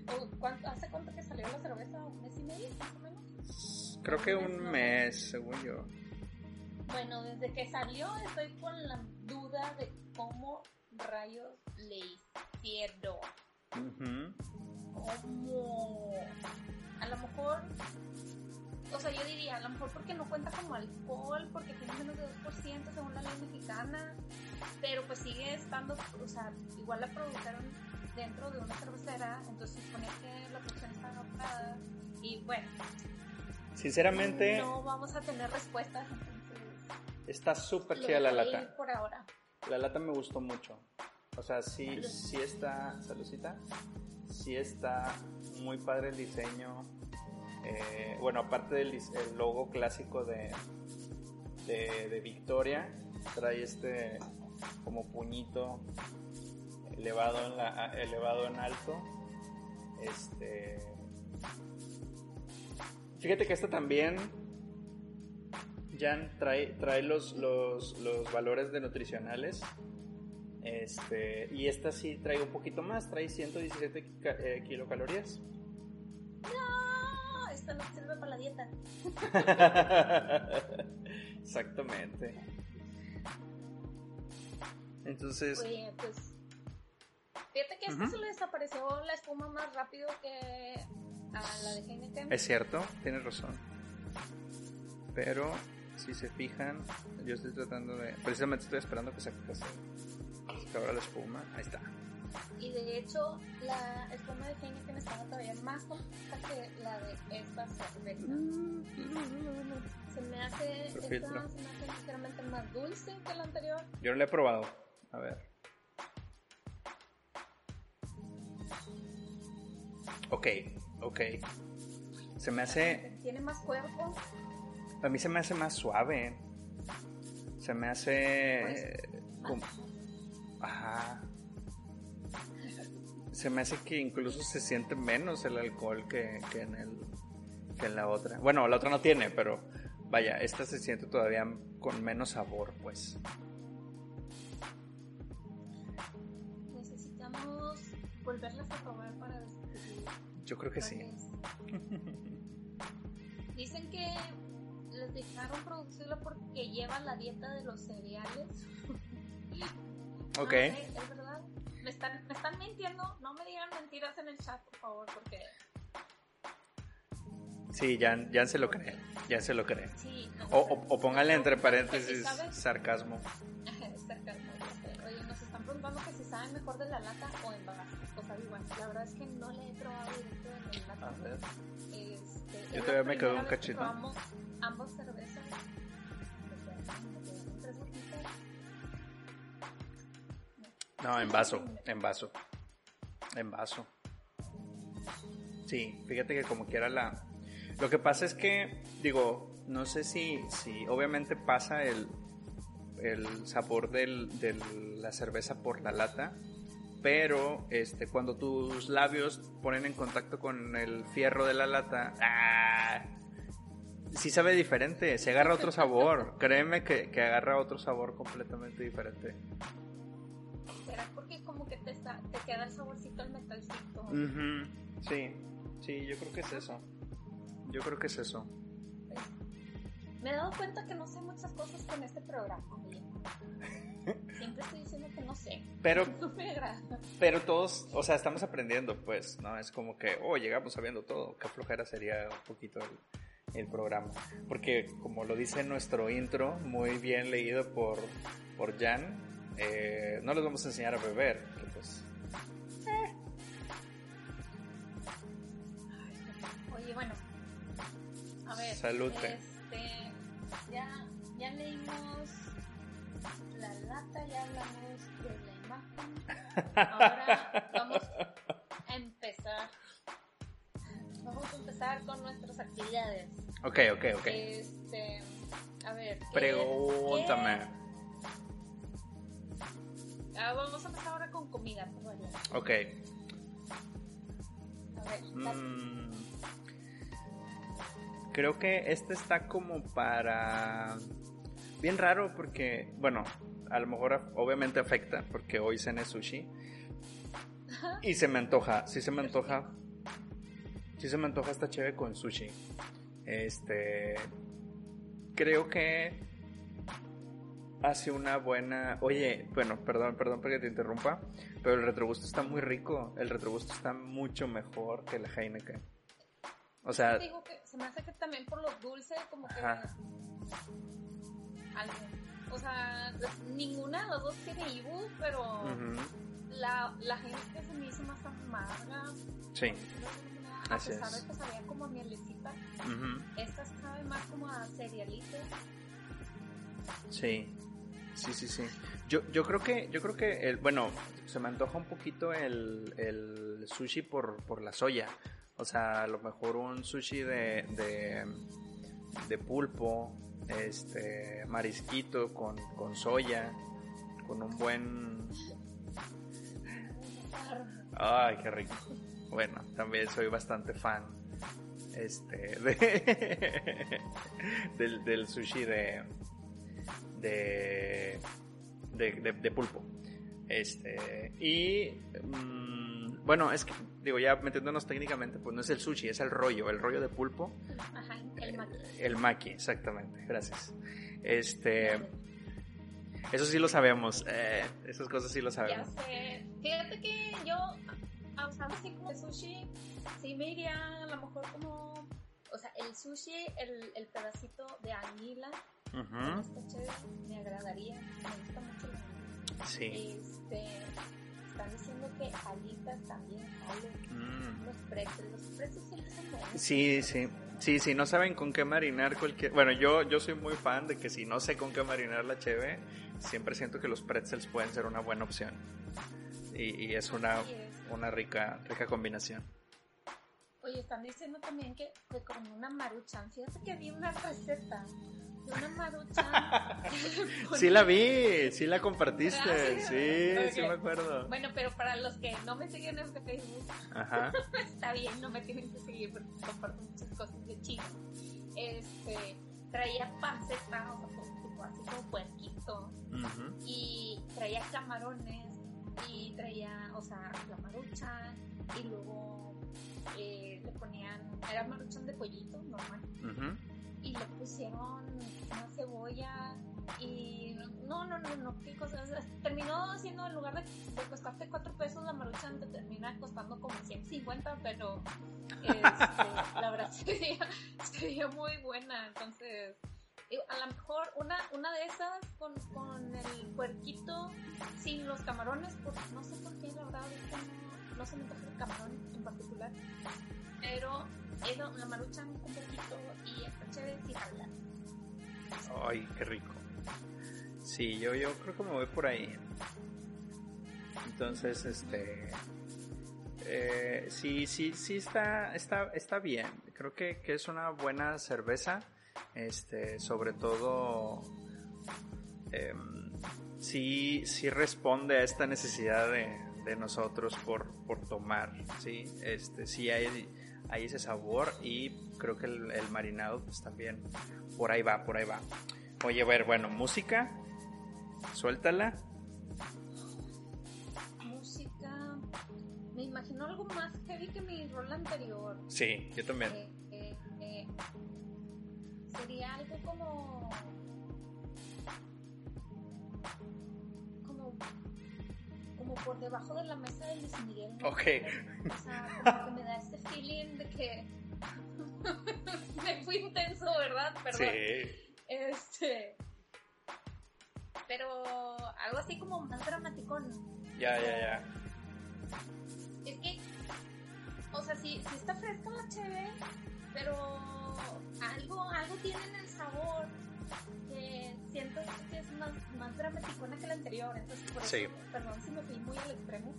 o cuánto, ¿hace cuánto que salió la cerveza? ¿Un mes y medio, más o menos? Creo que un mes, según yo. Bueno, desde que salió estoy con la duda de cómo rayos le hicieron. Ujú. como a lo mejor o sea yo diría a lo mejor porque no cuenta como alcohol porque tiene menos de 2% según la ley mexicana pero pues sigue estando o sea igual la produjeron dentro de una cervecera entonces supone que la producción está anotada y bueno Sinceramente, no vamos a tener respuestas está súper chida la lata. por ahora La lata me gustó mucho. O sea, sí, sí está, saludcita, sí está muy padre el diseño. Eh, bueno, aparte del logo clásico de, de, Victoria, trae este como puñito elevado en, la, elevado en alto. Este. Fíjate que esta también Jan trae, trae los, los, los valores de nutricionales. Este, y esta sí trae un poquito más, trae 117 ca- eh, kilocalorías. no esto no sirve para la dieta Exactamente. Entonces, Oye, pues. Fíjate que a este Ujú. se le desapareció la espuma más rápido que a la de Heineken. es cierto, tienes razón. Pero, si se fijan, yo estoy tratando de... Precisamente estoy esperando que se, que se, abra la espuma. Ahí está. Y de hecho, la espuma de Heineken estaba todavía más compacta que la de esta cerveza. Se me hace. Por Esta se me hace ligeramente más dulce que la anterior. Yo no la he probado. A ver. Ok, ok. Se me hace... Tiene más cuerpo. A mí se me hace más suave. Se me hace... como- Ajá. Se me hace que incluso se siente menos el alcohol que, que en el que en la otra. Bueno, la otra no tiene, pero vaya, esta se siente todavía con menos sabor, pues. Necesitamos volverlas a probar para descubrir. Yo creo que sí. Dicen que les dejaron producirlo porque lleva la dieta de los cereales. Ok. Ah, ¿es, es verdad? ¿Me están, ¿Me están mintiendo? No me digan mentiras en el chat, por favor, porque Sí, ya, ya se lo cree. Ya se lo cree. sí. no, O, o o, entre ¿y paréntesis sabes? sarcasmo. Sarcasmo. Oye, nos están preguntando que si saben mejor de la lata o en vaso. O sea, igual, la verdad es que no le he probado directo en el lata. A ver. Este, Yo todavía la me quedo un cachito. probamos ambas cervezas. No, en vaso, en vaso. En vaso. Sí, fíjate que como quiera la... Lo que pasa es que, digo, no sé si, si obviamente pasa el, el sabor de la cerveza por la lata, pero este, cuando tus labios ponen en contacto con el fierro de la lata, ¡ah! sí sabe diferente, se agarra otro sabor. Créeme que, que agarra otro sabor completamente diferente. ¿Será porque como que te, está, te queda el saborcito al metalcito? Ujú, Sí, sí, yo creo que es eso. Yo creo que es eso. Me he dado cuenta que no sé muchas cosas con este programa. Siempre estoy diciendo que no sé. Pero, pero todos, o sea, estamos aprendiendo, pues, ¿no? Es como que, oh, llegamos sabiendo todo. Qué flojera sería un poquito el, el programa. Porque, como lo dice nuestro intro, muy bien leído por, por Jan, eh, no les vamos a enseñar a beber. Que pues, Oye, bueno. A ver. Salute. Este, ya, ya leímos la lata, ya hablamos de la imagen. Ahora vamos a empezar. Vamos a empezar con nuestras actividades. ok, ok, ok. Este, a ver. ¿qué- Pregúntame. qué- Ah, vamos a empezar ahora con comida. por. Ok. A ver, las- Mm, creo que este está como para... Bien raro porque, bueno, a lo mejor obviamente afecta porque hoy cené sushi. Y se me antoja, sí se me antoja. Sí se me antoja esta chévere con sushi. Este... Creo que hace una buena... Oye, bueno, perdón, perdón porque te interrumpa, pero el retrogusto está muy rico. El retrogusto está mucho mejor que la Heineken. O sea, digo que se me hace que también por los dulces como que Ajá. algo o sea ninguna de las dos tiene Ibu pero ujú, la, la gente que se me hizo más amarga sí. a Así pesar es. de que sabía como a mielecita ujú, esta sabe más como a cerealito Sí. Sí, sí, sí. Yo, yo creo que, yo creo que el, bueno, se me antoja un poquito el, el sushi por, por la soya. O sea, a lo mejor un sushi de, de, pulpo, este, marisquito con, con soya, con un buen... Ay, qué rico. Bueno, también soy bastante fan este de, del, del sushi de de, de, de- de pulpo. Este, y mm, bueno, es que digo, ya metiéndonos técnicamente, pues no es el sushi, es el rollo, el rollo de pulpo, ajá el maqui el maki, exactamente. Gracias. Este, eso sí lo sabemos, eh, esas cosas sí lo ya sabemos. sé fíjate que yo a usar así como el sushi sí me iría a lo mejor como o sea el sushi el, el pedacito de anguila Ujú, Está chévere, me agradaría, me gusta mucho. Sí. Este, están diciendo que alitas también salen, Mm. los pretzels, los pretzels sí les son buenos. Sí, sí. Sí, sí, no saben con qué marinar cualquier... Bueno, yo, yo soy muy fan de que si no sé con qué marinar la cheve, siempre siento que los pretzels pueden ser una buena opción. Y, y es una, una rica, rica combinación. Oye, están diciendo también que, que con una maruchan, fíjate que vi una receta de una maruchan. Sí la vi, sí la compartiste, Ah, sí, sí me acuerdo. Bueno, pero para los que no me siguen en Facebook, Ajá. está bien, no me tienen que seguir porque comparto muchas cosas de China. Este, traía panceta, o sea, tipo así como puerquito, y traía camarones, y traía, o sea, la marucha, y luego eh, le ponían, era maruchan de pollito, normal, y le pusieron una cebolla, y no, no, no, no, qué cosas, terminó siendo en lugar de, de costarte 4 pesos, la maruchan te termina costando como 150, pero este, la verdad sería, sería muy buena, entonces a lo mejor una, una de esas con, con el puerquito sin los camarones, porque no sé por qué la verdad ahorita no, no se me antoja el camarón en particular, pero eso, la maruchan con puerquito y está chévere sin. Ay, qué rico. Sí, yo, yo creo que me voy por ahí. Entonces, este... eh, sí, sí, sí está, está, está bien. Creo que, que es una buena cerveza. Este, sobre todo... em, sí, sí responde a esta necesidad de, de nosotros por, por tomar, ¿sí? Este, sí hay, hay ese sabor y creo que el, el marinado pues también por ahí va, por ahí va. Oye, a ver, bueno, música, suéltala. Música. Me imagino algo más heavy que mi rol anterior. Sí, yo también. Eh, eh, eh, sería algo como. Como. Por debajo de la mesa de Luis Miguel. ¿no? Ok. O sea, como que me da este feeling de que. me fui intenso, ¿verdad? Perdón. Sí. Este. Pero algo así como más dramático. Ya, ya, ya. Es que, o sea, sí, sí está fresca la cheve, pero algo, algo tiene en el sabor que siento que es más, más dramaticona que la anterior. Entonces, por eso, Sí. perdón si me fui muy al extremo,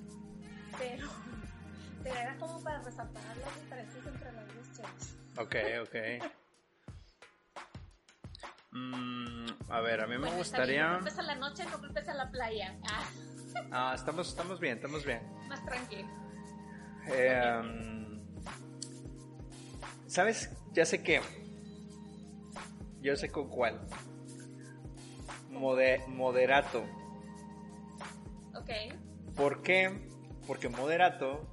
pero, pero era como para resaltar las diferencias entre las dos cheves. Ok, ok. Mm, a ver, a mí me Bueno, gustaría... No culpes a la noche, no culpes a la playa. Ah, Ah, estamos, estamos bien, estamos bien. más tranquilo. Eh, um, ¿Sabes? Ya sé que. Yo sé con cuál. Mode- moderato. Ok. ¿Por qué? Porque Moderato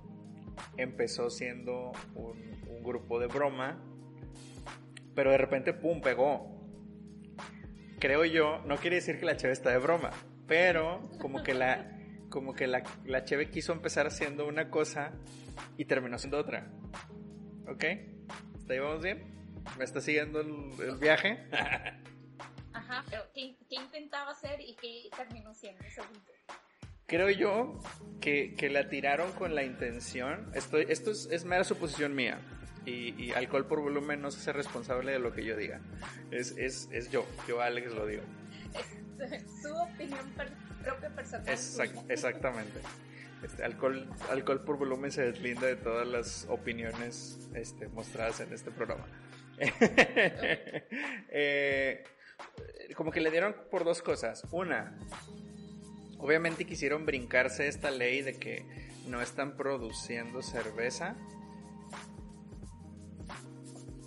empezó siendo un, un grupo de broma, pero de repente, ¡pum!, pegó. Creo yo, no quiere decir que la Cheve está de broma, pero como que la, como que la, la Cheve quiso empezar haciendo una cosa y terminó siendo otra. ¿Ok? ¿Está ahí vamos bien? ¿Me está siguiendo el, el viaje? Ajá, pero ¿qué, qué intentaba hacer y qué terminó siendo? según? Creo yo que, que la tiraron con la intención. Estoy, esto es, es mera suposición mía. Y, y alcohol por volumen no se hace responsable de lo que yo diga. Es, es, es yo. Yo, Alex, lo digo. Es su opinión per- propia personal. Exact- exactamente. Este, alcohol, alcohol por volumen se deslinda de todas las opiniones este, mostradas en este programa. Eh, como que le dieron por dos cosas. Una, obviamente quisieron brincarse esta ley de que no están produciendo cerveza.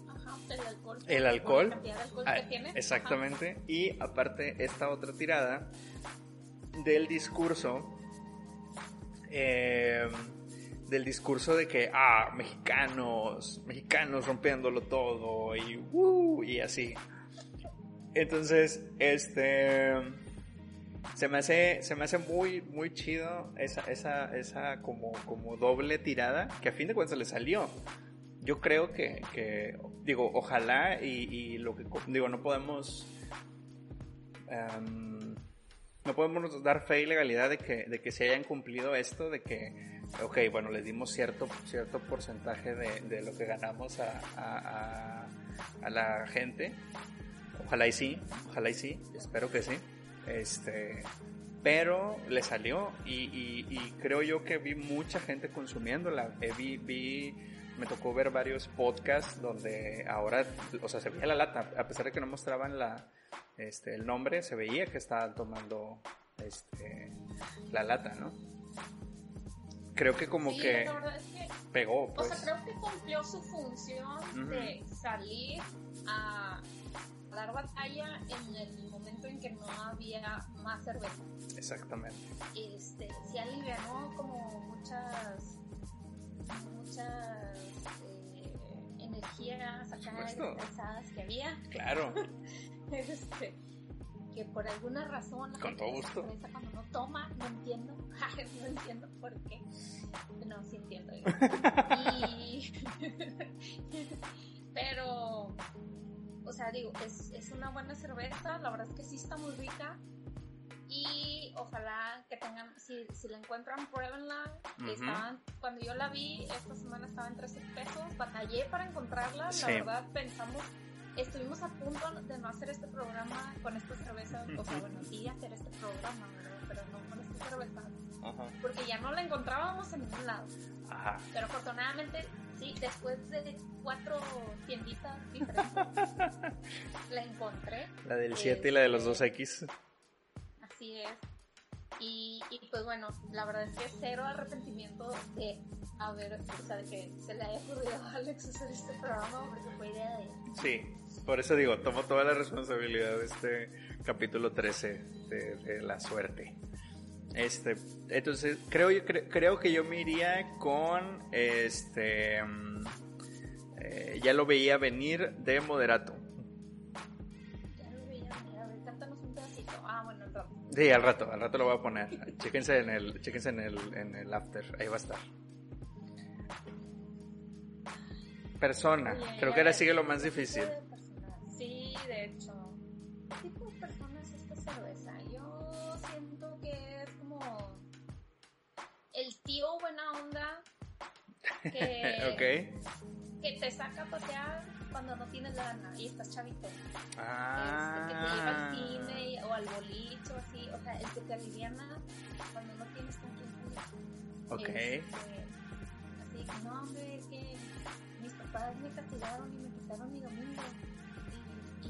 Ajá, el alcohol. El la alcohol. cantidad de alcohol Ah, tiene. exactamente. Y aparte, esta otra tirada del discurso. eh, del discurso de que, ah, mexicanos, mexicanos rompiéndolo todo y, uh, y así. Entonces, este. Se me hace, se me hace muy, muy chido esa, esa, esa como, como doble tirada que a fin de cuentas le salió. Yo creo que, que digo, ojalá y, y lo que, digo, no podemos, em, no podemos dar fe y legalidad de que, de que se hayan cumplido esto, de que, ok, bueno, les dimos cierto, cierto porcentaje de, lo que ganamos a, la gente. Ojalá y sí, ojalá y sí, espero que sí. Este, pero le salió y creo yo que vi mucha gente consumiéndola. Eh, vi, vi, me tocó ver varios podcasts donde ahora, o sea, se veía la lata, a pesar de que no mostraban la, este, el nombre, se veía que estaban tomando este, la lata, ¿no? Creo que como Sí, que es pegó, o pues. sea, creo que cumplió su función de salir a dar batalla en el momento en que no había más cerveza. Exactamente. Este, sí alivianó como muchas, muchas eh, energías acá estresadas que había. Claro, Este, que por alguna razón la Con gente todo gusto. estresa cuando no toma, no entiendo, no entiendo por qué. No, sí entiendo. Y... Pero, o sea, digo, es, es una buena cerveza, la verdad es que sí está muy rica. Y ojalá que tengan, si, si la encuentran, pruébenla. Ujú. Estaban, cuando yo la vi, esta semana estaba en 13 pesos. Batallé para encontrarla, Sí. la verdad pensamos estuvimos a punto de no hacer este programa con esta cerveza, o sea, bueno, sí hacer este programa, ¿verdad? Pero no con esta cerveza, Ajá. porque ya no la encontrábamos en ningún lado. Ajá. Pero afortunadamente, sí, después de cuatro tienditas diferentes, la encontré. La del 7 y la de los 2X. Así es. Y, y, pues bueno, la verdad es que cero arrepentimiento de haber, o sea, de que se le haya ocurrido a Alex hacer este programa porque fue idea de él. Sí, por eso digo, tomo toda la responsabilidad de este capítulo 13 de, de la suerte. Este, entonces creo, cre, creo que yo me iría con este, mm, eh, ya lo veía venir de moderato. Ya lo veía venir, a ver, cántanos un pedacito. Ah, bueno, rato. Sí, al rato, al rato lo voy a poner. chéquense en el, chéquense en el, en el after, ahí va a estar. Persona, creo que ahora sigue lo ¿qué más difícil. De hecho. ¿Qué tipo de persona es esta cerveza? Yo siento que es como el tío buena onda que, que te saca a pasear cuando no tienes lana y estás chavito. Ah. Este, que te lleva al cine y- o al boliche o así. O sea, el que te aliviana cuando no tienes con quién. Ok. Este, así, no, hombre, es que mis papás me castigaron y me quitaron mi domingo.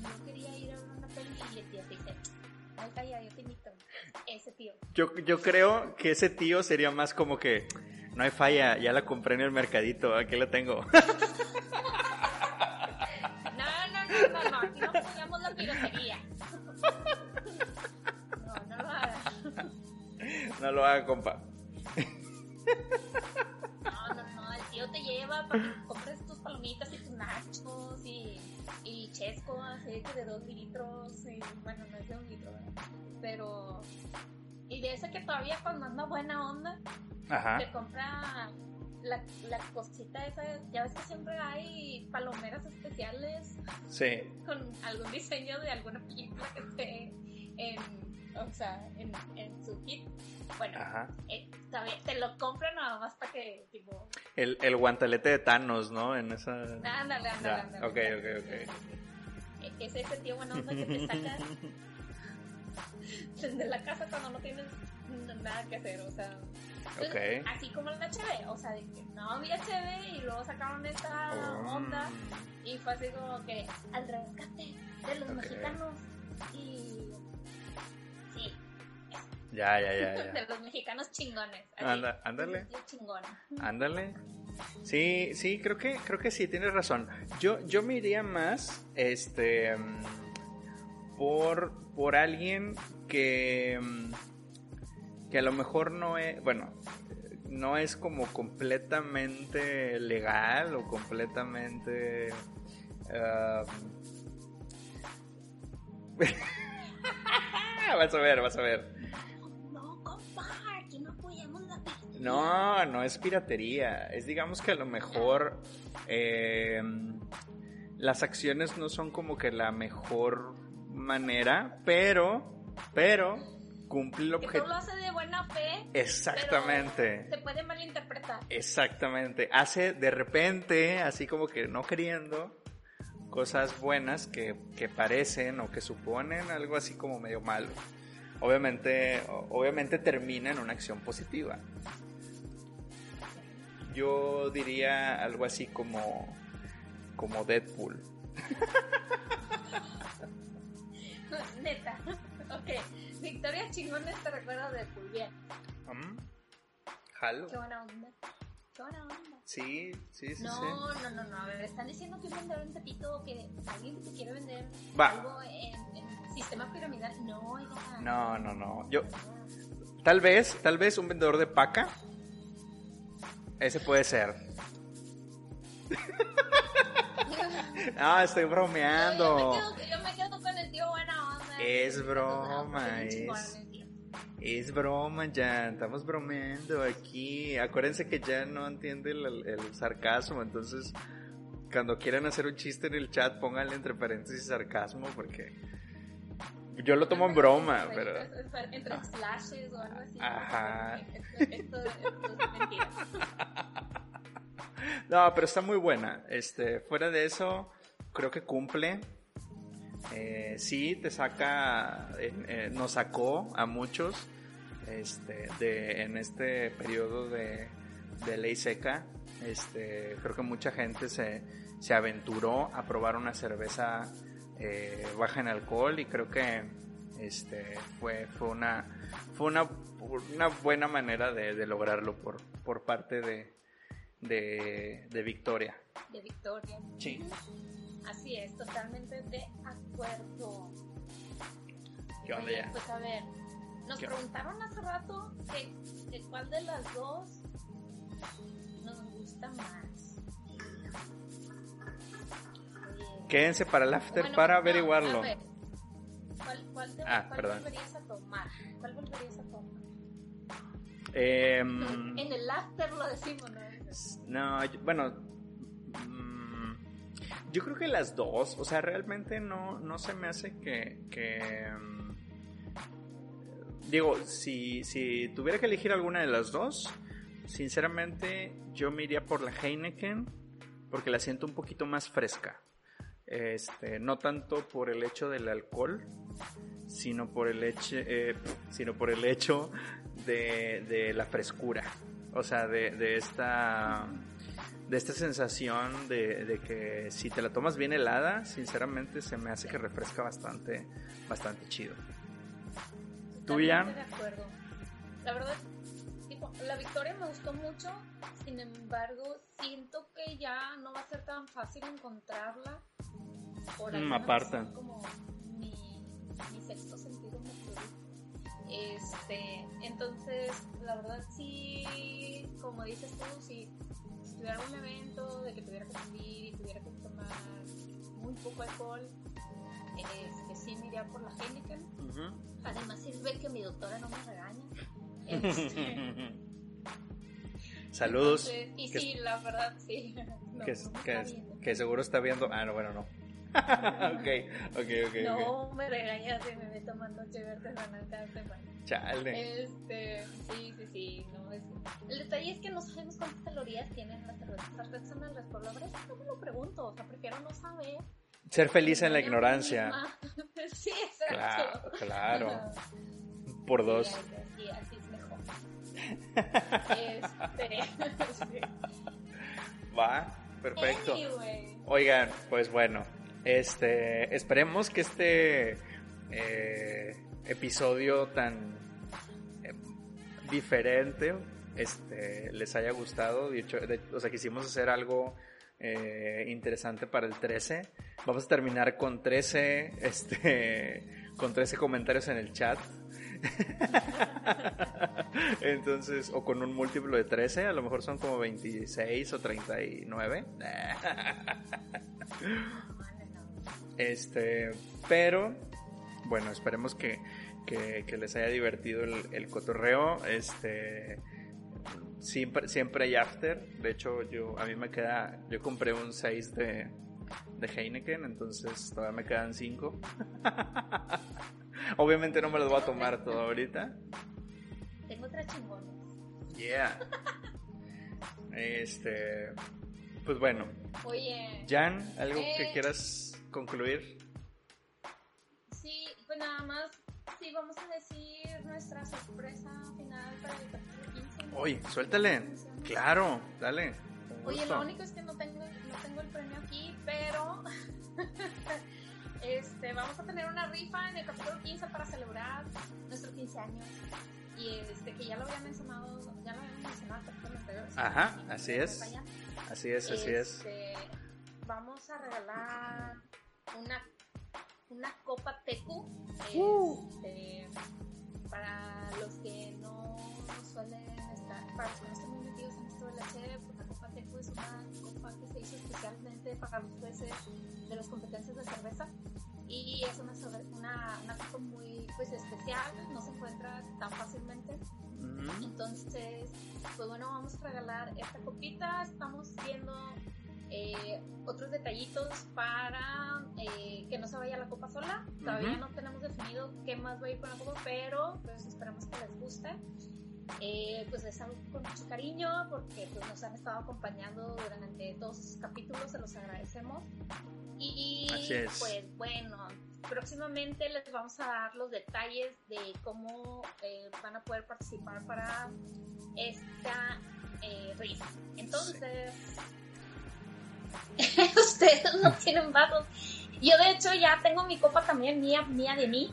Yo quería ir a una peli y te dice, ay, calla, yo te invito. Ese tío. Yo, yo creo que ese tío sería más como que no hay falla, ya la compré en el mercadito, aquí la tengo. No, no, no, no, no, no apoyamos la piratería. No, no lo hagas. no lo haga, compa. No, no, no, el tío te lleva para así que de dos litros, y bueno, no es de un litro, ¿verdad? Pero, y de ese que todavía cuando anda buena onda, Ajá. te compra la, la cosita esa, ya ves que siempre hay palomeras especiales Sí. con algún diseño de alguna película que esté en, o sea, en, en su kit. Bueno, eh, te lo compran nada más para que, tipo, El, el guantelete de Thanos, ¿no? En esa. ándale, ándale, ándale. ok, ok, ok. Es ese tío buena onda que te saca de la casa cuando no tienes nada que hacer, o sea. Entonces. Así como el HB, o sea, de que no había HB y luego sacaron esta Oh. onda y fue así como que al rescate de los mexicanos y. Sí, Ya, ya, ya, de ya. los mexicanos chingones. Anda- ándale. Chingón. Ándale. Sí, sí, creo que, creo que sí, tienes razón. Yo, yo me iría más, este, mm, por, por alguien que, mm, que a lo mejor no es, bueno, no es como completamente legal o completamente... ah, vas a ver, vas a ver. No, no es piratería. Es digamos que a lo mejor eh, las acciones no son como que la mejor manera, pero, pero cumple el objetivo. lo hace de buena fe. Exactamente. pero Se puede malinterpretar. Exactamente. Hace de repente, así como que no queriendo, cosas buenas que, que parecen o que suponen algo así como medio malo. Obviamente, obviamente termina en una acción positiva. Yo diría algo así como, como Deadpool. Neta. ok. Victoria Chingones te recuerda de Pulvier. ¿Mm? ¿Jalo? Qué buena onda. Qué buena onda. Sí, sí, sí, sí. No, no, no, no. A ver, están diciendo que un vendedor en Tepito que alguien te quiere vender Va. algo en, en sistema piramidal. No, oiga. No, no, no. Yo, tal vez, tal vez un vendedor de paca. Ese puede ser. No, estoy Yo, bromeando. yo, me quedo, yo me quedo con el tío buena onda. Es broma, es-. Es broma ya, estamos bromeando aquí. Acuérdense que ya no entiende el, el sarcasmo, entonces cuando quieran hacer un chiste en el chat pónganle entre paréntesis sarcasmo porque yo lo tomo en broma, pero... entre- slashes o algo así. Ajá. Esto, esto, esto es mentira. No, pero está muy buena. Este, fuera de eso, creo que cumple. Eh, sí, te saca, eh, eh, nos sacó a muchos este, de, en este periodo de, de ley seca. Este, creo que mucha gente se, se aventuró a probar una cerveza eh, baja en alcohol y creo que este, fue, fue, una, fue una, una buena manera de, lograrlo por, por parte de, de, Victoria. De Victoria. Sí. Así es, totalmente de acuerdo. ¿Qué onda ya? Pues a ver, nos preguntaron hace rato que, cuál de las dos nos gusta más. Quédense para el after para averiguarlo. ¿Cuál, cuál, ah, cuál volverías a tomar? ¿Cuál volverías a tomar? Eh, en el after lo decimos, ¿no? No, bueno, mm, yo creo que las dos, o sea, realmente no, no se me hace que, que mm, digo, si, si tuviera que elegir alguna de las dos, sinceramente yo me iría por la Heineken porque la siento un poquito más fresca. Este, no tanto por el hecho del alcohol, sino por el hecho, eh, sino por el hecho de, de la frescura. O sea, de, de esta de esta sensación de, de, que si te la tomas bien helada, sinceramente se me hace que refresca bastante, bastante chido. ¿Tú, De acuerdo. La verdad, tipo, la victoria me gustó mucho, sin embargo, siento que ya no va a ser tan fácil encontrarla. Por mm. Como mi, mi sexto sentido Este, entonces, la verdad sí, como dices tú, si, tuviera un evento de que tuviera que salir y tuviera que tomar muy poco alcohol, este, sí me iría por la Heineken. Además sirve que mi doctora no me regaña. Este, Saludos. y sí, la verdad, sí. que, que, seguro está viendo. Ah, no, bueno, no. ok, ok, ok. No me regañas si me meto tomando chévere artesanal cada semana. Chale. Este, sí, sí, sí. No, es... El detalle es que no sabemos cuántas calorías tienen las cervezas artesanales. Por lo menos no me lo pregunto. O sea, prefiero no saber. Ser feliz en la ignorancia. sí, exacto. Claro, claro. Por dos. Sí, así es mejor. este, Va, perfecto. Oigan, pues bueno, este, esperemos que este eh, episodio tan eh, diferente este, les haya gustado. De hecho, o sea, quisimos hacer algo eh, interesante para el 13. Vamos a terminar con 13, este, con 13 comentarios en el chat. Entonces, o con un múltiplo de 13, a lo mejor son como 26 o 39. Este, pero bueno, esperemos que, les haya divertido el, cotorreo. Este, siempre, siempre hay after. De hecho, yo, a mí me queda, yo compré un 6 de, de Heineken, entonces todavía me quedan 5. Obviamente no me los voy a tomar todo ahorita. Tengo otra chingones. Yeah. Este, pues bueno. Oye. Jan, ¿algo que eh, quieras concluir? Sí, pues nada más, sí, vamos a decir nuestra sorpresa final para el capítulo 15. Oye, suéltale. Claro, dale. Oye, lo único es que no tengo, no tengo el premio aquí, pero este, vamos a tener una rifa en el capítulo 15 para celebrar nuestros 15 años. Y este, que ya lo había mencionado, ya lo habíamos mencionado Ajá, así es. Así es, así es. Este, vamos a regalar una, una copa tecu uh. este, para los que no suelen estar, para los que no están muy metidos en esto de la serie, pues la copa tecu es una copa que se hizo especialmente para los jueces de las competencias de cerveza y es una, una, una copa muy pues especial, no se encuentra tan fácilmente. Entonces, pues bueno, vamos a regalar esta copita. Estamos viendo eh, otros detallitos para eh, que no se vaya la copa sola. Todavía no tenemos definido qué más va a ir con la copa, pero pues esperamos que les guste. Eh, pues es algo con mucho cariño porque pues, nos han estado acompañando durante todos estos capítulos, se los agradecemos. Y pues bueno, próximamente les vamos a dar los detalles de cómo van a poder participar para esta eh, risa. Entonces, ustedes no tienen vasos. Yo de hecho ya tengo mi copa también mía, mía de mí.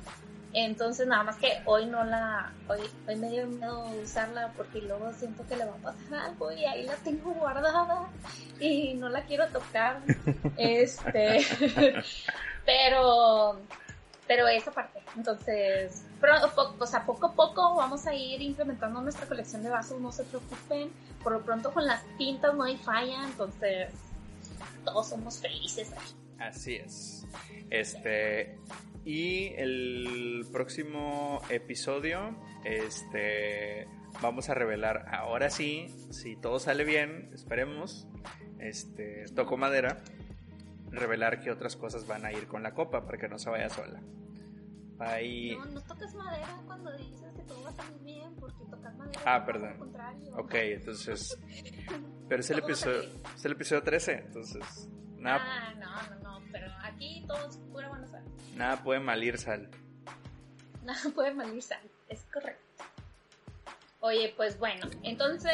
Entonces, nada más que hoy no la, hoy, hoy me dio miedo usarla porque luego siento que le va a pasar algo y ahí la tengo guardada y no la quiero tocar. este, pero, pero esa parte. Entonces, pero, o sea, poco a poco vamos a ir incrementando nuestra colección de vasos, no se preocupen. Por lo pronto con las tintas no hay falla, entonces todos somos felices Así es. Este, y el próximo episodio, este, vamos a revelar ahora sí, si todo sale bien, esperemos, este, toco madera, revelar qué otras cosas van a ir con la copa para que no se vaya sola. Ahí... No, no toques madera cuando dices que todo va a salir bien, porque tocar madera ah, perdón. Ok, entonces... Pero es el episodio, es el episodio 13, entonces... Nada... Ah, no, no, no, pero aquí todo es pura buena sal. Nada puede malir sal. Nada puede malir sal, es correcto. Oye, pues bueno, entonces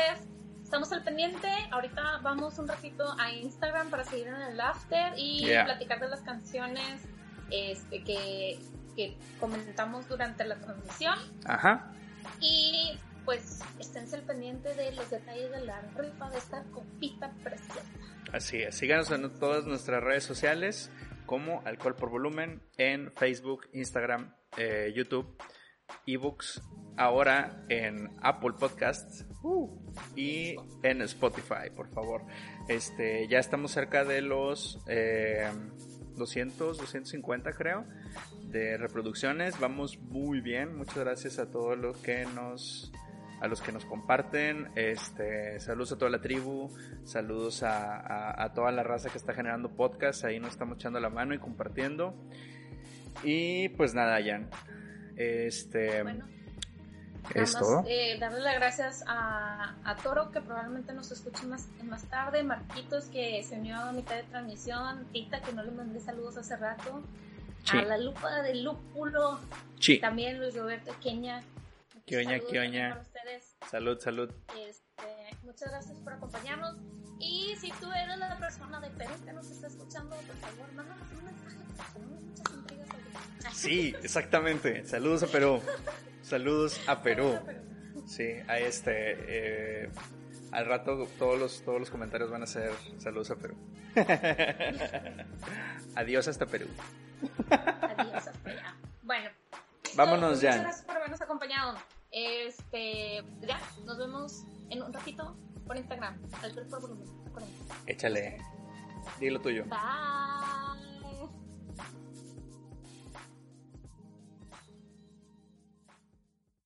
estamos al pendiente. Ahorita vamos un ratito a Instagram para seguir en el after y platicar de las canciones este, que, que comentamos durante la transmisión. Ajá. Y pues esténse al pendiente de los detalles de la rifa de esta copita preciosa. Así es, síganos en todas nuestras redes sociales como Alcohol por Volumen en Facebook, Instagram, eh, YouTube, ebooks, ahora en Apple Podcasts y en Spotify, por favor. Este, ya estamos cerca de los 200, eh, 250 creo, de reproducciones. Vamos muy bien. Muchas gracias a todos los que nos a los que nos comparten. Este, saludos a toda la tribu, saludos a, toda la raza que está generando podcast. Ahí nos estamos echando la mano y compartiendo. Y pues nada, Jan. Este. Bueno, es todo. Eh, darle las gracias a, a, Toro, que probablemente nos escuche más, más tarde. Marquitos, que se unió a mitad de transmisión. Tita, que no le mandé saludos hace rato. A la lupa del lúpulo. Sí. También Luis Roberto Queña, ¿Qué oña, qué oña? Salud, salud. Este, muchas gracias por acompañarnos. Y si tú eres la persona de Perú que nos está escuchando, por favor, mándanos un mensaje. Tenemos muchas intrigas Sí, exactamente. Saludos a Perú. Saludos a Perú. Sí, a este. Eh, al rato todos los, todos los comentarios van a ser saludos a Perú. Adiós hasta Perú. Adiós hasta allá. Bueno. Vámonos ya. Muchas gracias por habernos acompañado. Este, ya, nos vemos en un ratito por Instagram. Alcohol por volumen. Échale. Dilo tuyo. Bye.